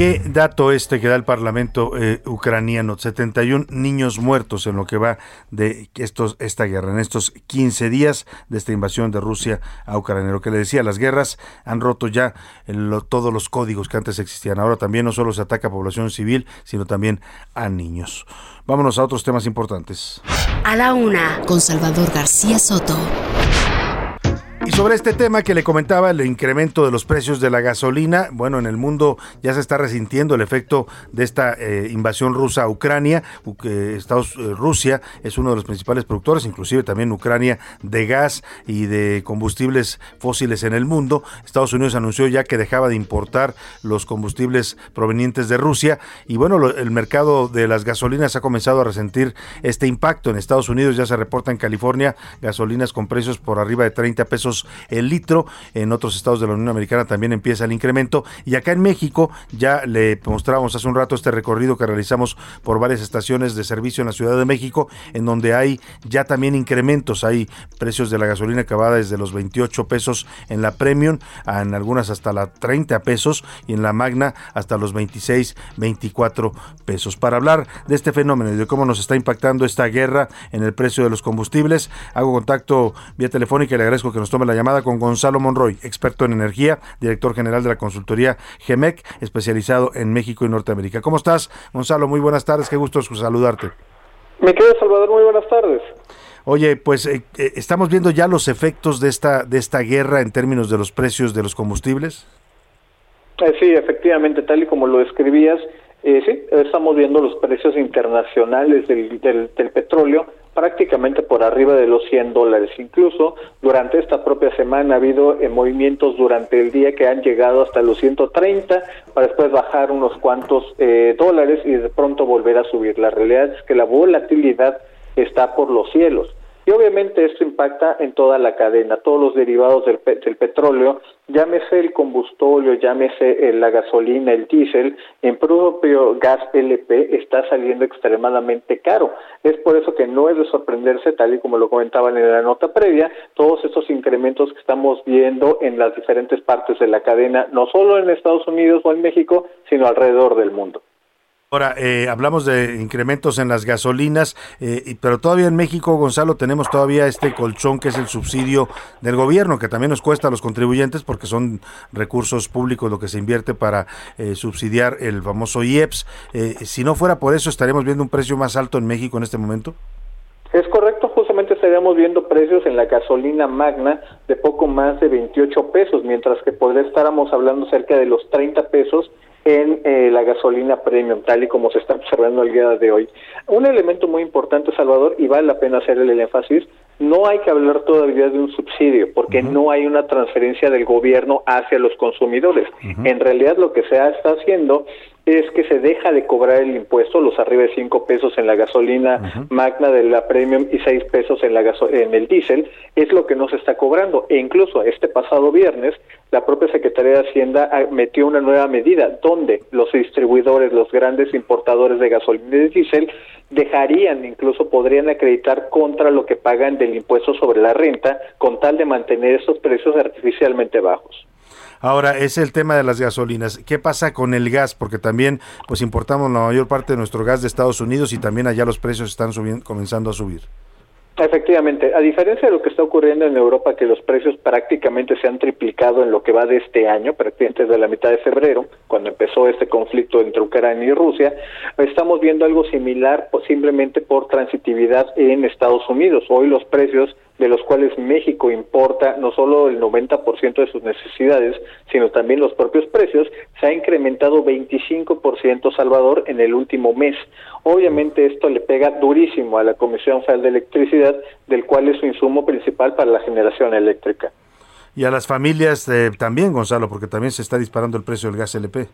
Qué dato este que da el Parlamento eh, ucraniano, 71 niños muertos en lo que va de estos, esta guerra, en estos 15 días de esta invasión de Rusia a Ucrania. Lo que le decía, las guerras han roto ya todos los códigos que antes existían. Ahora también no solo se ataca a población civil, sino también a niños. Vámonos a otros temas importantes. A la una, con Salvador García Soto. Y sobre este tema que le comentaba, el incremento de los precios de la gasolina, bueno, en el mundo ya se está resintiendo el efecto de esta eh, invasión rusa a Ucrania. Estados, eh, Rusia es uno de los principales productores, inclusive también Ucrania, de gas y de combustibles fósiles en el mundo. Estados Unidos anunció ya que dejaba de importar los combustibles provenientes de Rusia y bueno, el mercado de las gasolinas ha comenzado a resentir este impacto. En Estados Unidos ya se reporta en California gasolinas con precios por arriba de 30 pesos el litro. En otros estados de la Unión Americana también empieza el incremento. Y acá en México ya le mostramos hace un rato este recorrido que realizamos por varias estaciones de servicio en la Ciudad de México, en donde hay ya también incrementos. Hay precios de la gasolina que va desde los 28 pesos en la Premium, en algunas hasta la 30 pesos y en la Magna hasta los 26, 24 pesos. Para hablar de este fenómeno y de cómo nos está impactando esta guerra en el precio de los combustibles, hago contacto vía telefónica y le agradezco que nos tome la llamada con Gonzalo Monroy, experto en energía, director general de la consultoría GEMEC, especializado en México y Norteamérica. ¿Cómo estás, Gonzalo? Muy buenas tardes, qué gusto saludarte. Me quedo Salvador, muy buenas tardes. Oye, pues eh, eh, estamos viendo ya los efectos de esta de esta guerra en términos de los precios de los combustibles. Eh, sí, efectivamente, tal y como lo describías, sí, estamos viendo los precios internacionales del, del petróleo prácticamente por arriba de los 100 dólares. Incluso durante esta propia semana ha habido eh, movimientos durante el día que han llegado hasta los 130 para después bajar unos cuantos eh, dólares y de pronto volver a subir. La realidad es que la volatilidad está por los cielos. Y obviamente esto impacta en toda la cadena, todos los derivados del, del petróleo, llámese el combustóleo, llámese eh, la gasolina, el diésel, en propio gas LP está saliendo extremadamente caro. Es por eso que no es de sorprenderse, tal y como lo comentaban en la nota previa, todos estos incrementos que estamos viendo en las diferentes partes de la cadena, no solo en Estados Unidos o en México, sino alrededor del mundo. Ahora, eh, hablamos de incrementos en las gasolinas, eh, pero todavía en México, Gonzalo, tenemos todavía este colchón que es el subsidio del gobierno, que también nos cuesta a los contribuyentes porque son recursos públicos lo que se invierte para eh, subsidiar el famoso IEPS. si no fuera por eso, ¿estaríamos viendo un precio más alto en México en este momento? Es correcto, justamente estaríamos viendo precios en la gasolina magna de poco más de 28 pesos, mientras que podría estábamos hablando cerca de los 30 pesos en eh, la gasolina premium, tal y como se está observando el día de hoy. Un elemento muy importante, Salvador, y vale la pena hacer el énfasis, no hay que hablar todavía de un subsidio, porque no hay una transferencia del gobierno hacia los consumidores. En realidad lo que se está haciendo es que se deja de cobrar el impuesto, los arriba de 5 pesos en la gasolina magna de la premium y 6 pesos en, la en el diésel, es lo que no se está cobrando. E incluso este pasado viernes, la propia Secretaría de Hacienda ah, metió una nueva medida donde los distribuidores, los grandes importadores de gasolina y de diésel, dejarían, incluso podrían acreditar contra lo que pagan del impuesto sobre la renta, con tal de mantener esos precios artificialmente bajos. Ahora, es el tema de las gasolinas. ¿Qué pasa con el gas? Porque también pues importamos la mayor parte de nuestro gas de Estados Unidos y también allá los precios están comenzando a subir. Efectivamente, a diferencia de lo que está ocurriendo en Europa, que los precios prácticamente se han triplicado en lo que va de este año, prácticamente desde la mitad de febrero, cuando empezó este conflicto entre Ucrania y Rusia, estamos viendo algo similar simplemente por transitividad en Estados Unidos. Hoy los precios de los cuales México importa no solo el 90% de sus necesidades, sino también los propios precios, se ha incrementado 25% Salvador en el último mes. Obviamente esto le pega durísimo a la Comisión Federal de Electricidad, del cual es su insumo principal para la generación eléctrica. Y a las familias también, Gonzalo, porque también se está disparando el precio del gas LP.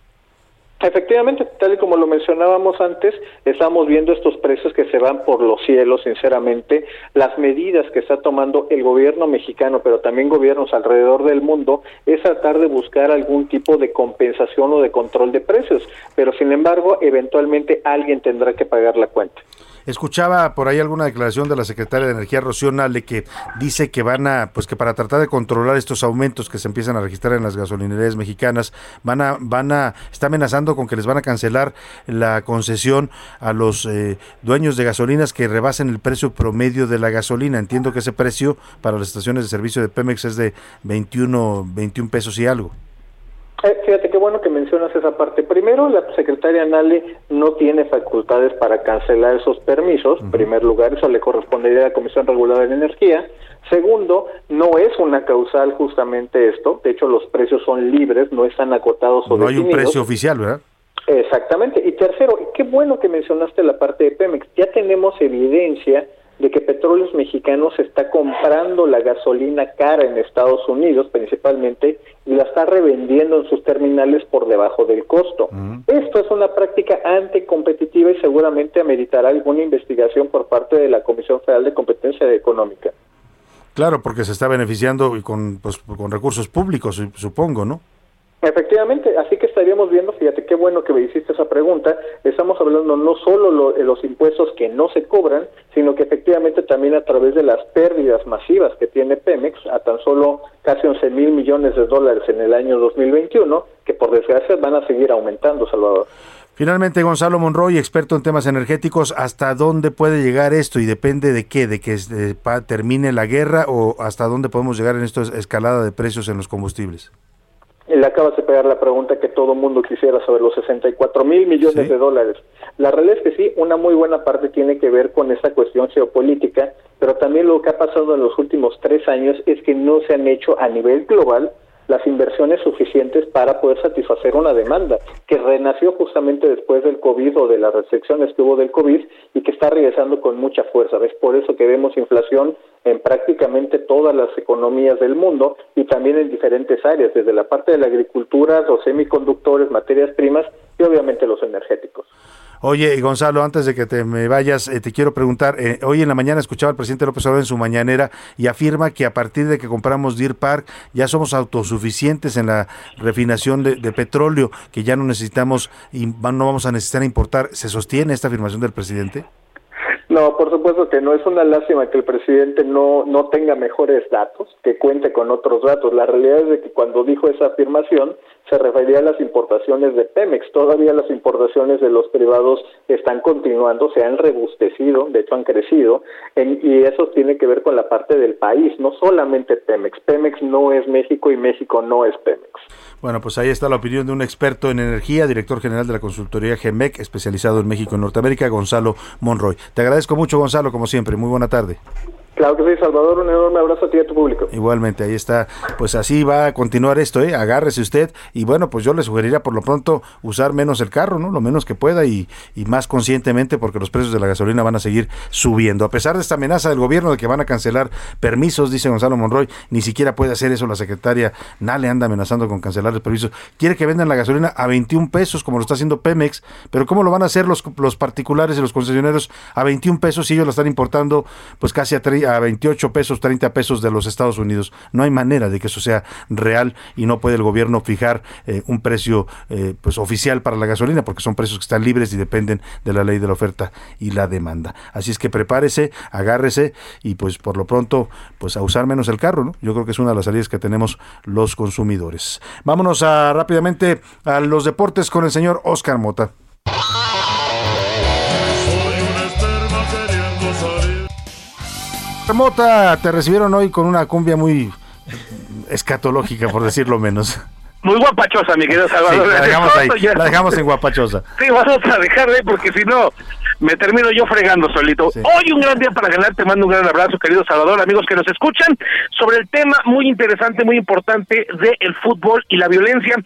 Efectivamente, tal y como lo mencionábamos antes, estamos viendo estos precios que se van por los cielos, sinceramente. Las medidas que está tomando el gobierno mexicano, pero también gobiernos alrededor del mundo, es tratar de buscar algún tipo de compensación o de control de precios. Pero sin embargo, eventualmente alguien tendrá que pagar la cuenta. Escuchaba por ahí alguna declaración de la secretaria de Energía, Rocío Nale, que dice que van a, pues que para tratar de controlar estos aumentos que se empiezan a registrar en las gasolinerías mexicanas, van a, van a, está amenazando con que les van a cancelar la concesión a los eh, dueños de gasolinas que rebasen el precio promedio de la gasolina. Entiendo que ese precio para las estaciones de servicio de Pemex es de 21, 21 pesos y algo. Eh, fíjate qué bueno que mencionas esa parte. Primero, la secretaria Nale no tiene facultades para cancelar esos permisos. En primer lugar, eso le correspondería a la Comisión Reguladora de Energía. Segundo, no es una causal justamente esto. De hecho, los precios son libres, no están acotados o No hay un precio oficial, ¿verdad? Exactamente. Y tercero, qué bueno que mencionaste la parte de Pemex. Ya tenemos evidencia de que Petróleos Mexicanos está comprando la gasolina cara en Estados Unidos principalmente y la está revendiendo en sus terminales por debajo del costo. Esto es una práctica anticompetitiva y seguramente ameritará alguna investigación por parte de la Comisión Federal de Competencia Económica. Claro, porque se está beneficiando y con, pues, con recursos públicos, supongo, ¿no? Efectivamente, así que estaríamos viendo, fíjate qué bueno que me hiciste esa pregunta, estamos hablando no solo de los impuestos que no se cobran, sino que efectivamente también a través de las pérdidas masivas que tiene Pemex, a tan solo casi 11 mil millones de dólares en el año 2021, que por desgracia van a seguir aumentando, Salvador. Finalmente, Gonzalo Monroy, experto en temas energéticos, ¿hasta dónde puede llegar esto y depende de qué? ¿De que eh, termine la guerra o hasta dónde podemos llegar en esta escalada de precios en los combustibles? Le acabas de pegar la pregunta que todo mundo quisiera sobre los 64 mil millones de dólares. La realidad es que sí, una muy buena parte tiene que ver con esta cuestión geopolítica, pero también lo que ha pasado en los últimos tres años es que no se han hecho a nivel global las inversiones suficientes para poder satisfacer una demanda que renació justamente después del COVID o de las restricciones que hubo del COVID y que está regresando con mucha fuerza. Es por eso que vemos inflación en prácticamente todas las economías del mundo y también en diferentes áreas, desde la parte de la agricultura, los semiconductores, materias primas y obviamente los energéticos. Oye, Gonzalo, antes de que te me vayas, eh, te quiero preguntar, eh, hoy en la mañana escuchaba al presidente López Obrador en su mañanera y afirma que a partir de que compramos Deer Park ya somos autosuficientes en la refinación de, de petróleo, que ya no necesitamos y no vamos a necesitar importar. ¿Se sostiene esta afirmación del presidente? No, por supuesto que no. Es una lástima que el presidente no, no tenga mejores datos, que cuente con otros datos. La realidad es de que cuando dijo esa afirmación se refería a las importaciones de Pemex. Todavía las importaciones de los privados están continuando, se han rebustecido, de hecho han crecido, y eso tiene que ver con la parte del país, no solamente Pemex. Pemex no es México y México no es Pemex. Bueno, pues ahí está la opinión de un experto en energía, director general de la consultoría GEMEC, especializado en México y Norteamérica, Gonzalo Monroy. Te agradezco mucho, Gonzalo, como siempre. Muy buena tarde. Claro que sí, Salvador, un enorme abrazo a ti y a tu público. Igualmente, ahí está. Pues así va a continuar esto, ¿eh? Agárrese usted. Y bueno, pues yo le sugeriría por lo pronto usar menos el carro, ¿no? Lo menos que pueda y, y más conscientemente porque los precios de la gasolina van a seguir subiendo. A pesar de esta amenaza del gobierno de que van a cancelar permisos, dice Gonzalo Monroy, ni siquiera puede hacer eso la secretaria. Nale anda amenazando con cancelar el permiso. Quiere que vendan la gasolina a 21 pesos, como lo está haciendo Pemex, pero ¿cómo lo van a hacer los, los particulares y los concesionarios a 21 pesos si ellos lo están importando pues casi a, a 28 pesos, 30 pesos de los Estados Unidos. No hay manera de que eso sea real y no puede el gobierno fijar eh, un precio eh, pues oficial para la gasolina porque son precios que están libres y dependen de la ley de la oferta y la demanda. Así es que prepárese, agárrese y pues por lo pronto pues a usar menos el carro, ¿no? Yo creo que es una de las salidas que tenemos los consumidores. Vámonos a rápidamente a los deportes con el señor Oscar Mota. Mota, te recibieron hoy con una cumbia muy escatológica, por decirlo menos. Muy guapachosa, mi querido Salvador. la, dejamos ahí, la dejamos en guapachosa. Sí, vamos a dejar de porque si no, me termino yo fregando solito. Hoy un gran día para ganar, te mando un gran abrazo, querido Salvador, amigos que nos escuchan, sobre el tema muy interesante, muy importante del fútbol y la violencia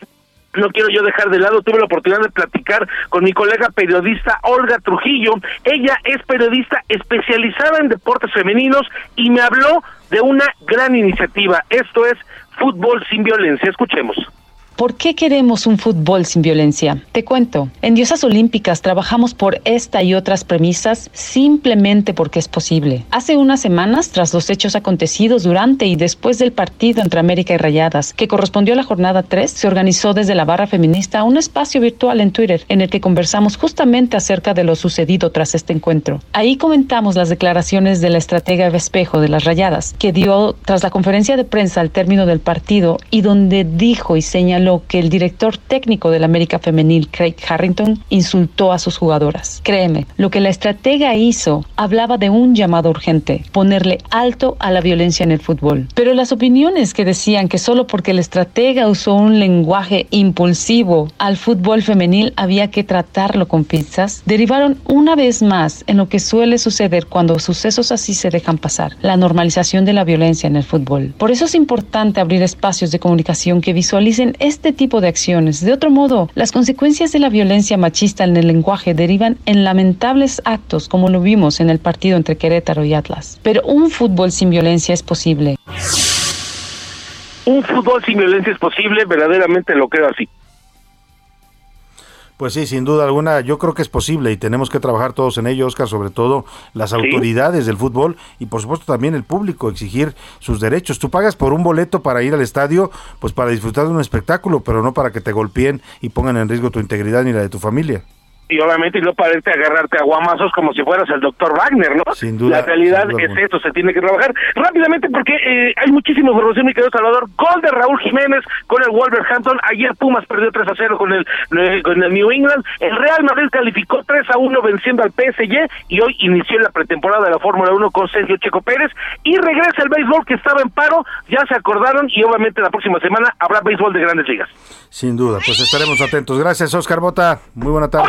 no quiero yo dejar de lado, tuve la oportunidad de platicar con mi colega periodista Olga Trujillo. Ella es periodista especializada en deportes femeninos y me habló de una gran iniciativa. Esto es Fútbol sin Violencia. Escuchemos ¿por qué queremos un fútbol sin violencia? Te cuento, en Diosas Olímpicas trabajamos por esta y otras premisas simplemente porque es posible. Hace unas semanas, tras los hechos acontecidos durante y después del partido entre América y Rayadas, que correspondió a la jornada 3, se organizó desde la barra feminista un espacio virtual en Twitter en el que conversamos justamente acerca de lo sucedido tras este encuentro. Ahí comentamos las declaraciones de la estratega Espejo de las Rayadas, que dio tras la conferencia de prensa al término del partido y donde dijo y señaló que el director técnico del América Femenil, Craig Harrington, insultó a sus jugadoras. Créeme, lo que la estratega hizo hablaba de un llamado urgente, ponerle alto a la violencia en el fútbol. Pero las opiniones que decían que solo porque la estratega usó un lenguaje impulsivo al fútbol femenil había que tratarlo con pinzas, derivaron una vez más en lo que suele suceder cuando sucesos así se dejan pasar, la normalización de la violencia en el fútbol. Por eso es importante abrir espacios de comunicación que visualicen tipo de acciones. De otro modo, las consecuencias de la violencia machista en el lenguaje derivan en lamentables actos como lo vimos en el partido entre Querétaro y Atlas. Pero un fútbol sin violencia es posible. Un fútbol sin violencia es posible, verdaderamente lo creo así. Pues sí, sin duda alguna, yo creo que es posible y tenemos que trabajar todos en ello, Oscar, sobre todo las autoridades del fútbol y por supuesto también el público, exigir sus derechos. Tú pagas por un boleto para ir al estadio, pues para disfrutar de un espectáculo, pero no para que te golpeen y pongan en riesgo tu integridad ni la de tu familia y obviamente no para irte a agarrarte a guamazos como si fueras el doctor Wagner, ¿no? Sin duda. La realidad es esto, se tiene que trabajar rápidamente porque eh, hay muchísima información, mi querido Salvador. Gol de Raúl Jiménez con el Wolverhampton. Ayer Pumas perdió 3 a 0 con el, eh, con el New England. El Real Madrid calificó 3 a 1 venciendo al PSG y hoy inició la pretemporada de la Fórmula 1 con Sergio Checo Pérez y regresa el béisbol que estaba en paro. Ya se acordaron y obviamente la próxima semana habrá béisbol de grandes ligas. Sin duda, pues estaremos atentos. Gracias, Oscar Bota. Muy buena tarde.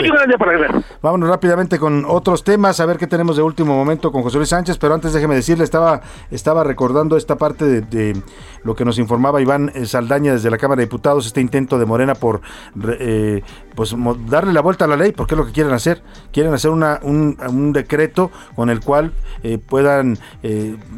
Vámonos rápidamente con otros temas, a ver qué tenemos de último momento con José Luis Sánchez, pero antes déjeme decirle, estaba, estaba recordando esta parte de, lo que nos informaba Iván eh, Saldaña desde la Cámara de Diputados, este intento de Morena por eh, pues darle la vuelta a la ley, porque es lo que quieren hacer. Quieren hacer una, un, decreto con el cual eh, puedan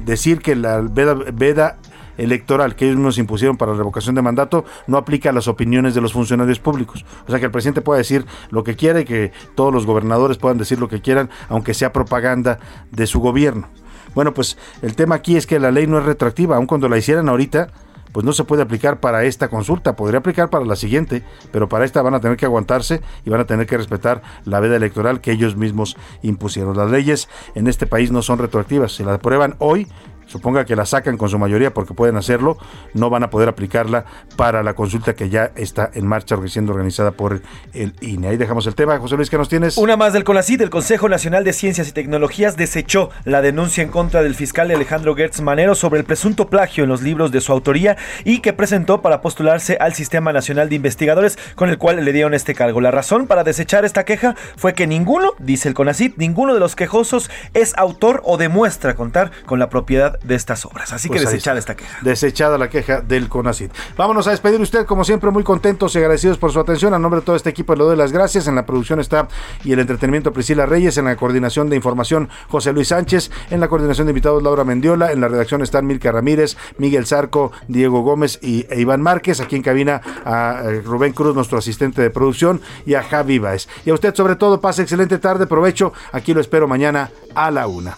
decir que la veda, veda electoral que ellos nos impusieron para la revocación de mandato no aplica a las opiniones de los funcionarios públicos. O sea que el presidente puede decir lo que quiera y que todos los gobernadores puedan decir lo que quieran, aunque sea propaganda de su gobierno. Bueno, pues el tema aquí es que la ley no es retroactiva, aun cuando la hicieran ahorita, pues no se puede aplicar para esta consulta, podría aplicar para la siguiente, pero para esta van a tener que aguantarse y van a tener que respetar la veda electoral que ellos mismos impusieron. Las leyes en este país no son retroactivas, se la aprueban hoy, suponga que la sacan con su mayoría porque pueden hacerlo, no van a poder aplicarla para la consulta que ya está en marcha siendo organizada por el INE. Ahí dejamos el tema. José Luis, ¿qué nos tienes? Una más del CONACYT, el Consejo Nacional de Ciencias y Tecnologías desechó la denuncia en contra del fiscal Alejandro Gertz Manero sobre el presunto plagio en los libros de su autoría y que presentó para postularse al Sistema Nacional de Investigadores con el cual le dieron este cargo. La razón para desechar esta queja fue que ninguno, dice el CONACYT, ninguno de los quejosos es autor o demuestra contar con la propiedad de estas obras. Así que pues desechada esta queja. Desechada la queja del CONACID. Vámonos a despedir usted, como siempre, muy contentos y agradecidos por su atención. A nombre de todo este equipo le doy las gracias. En la producción está y el entretenimiento Priscila Reyes, en la coordinación de información José Luis Sánchez, en la coordinación de invitados Laura Mendiola, en la redacción están Milka Ramírez, Miguel Zarco, Diego Gómez y e Iván Márquez. Aquí en cabina a eh, Rubén Cruz, nuestro asistente de producción, y a Javi Baez. Y a usted, sobre todo, pase excelente tarde, provecho. Aquí lo espero mañana a la una.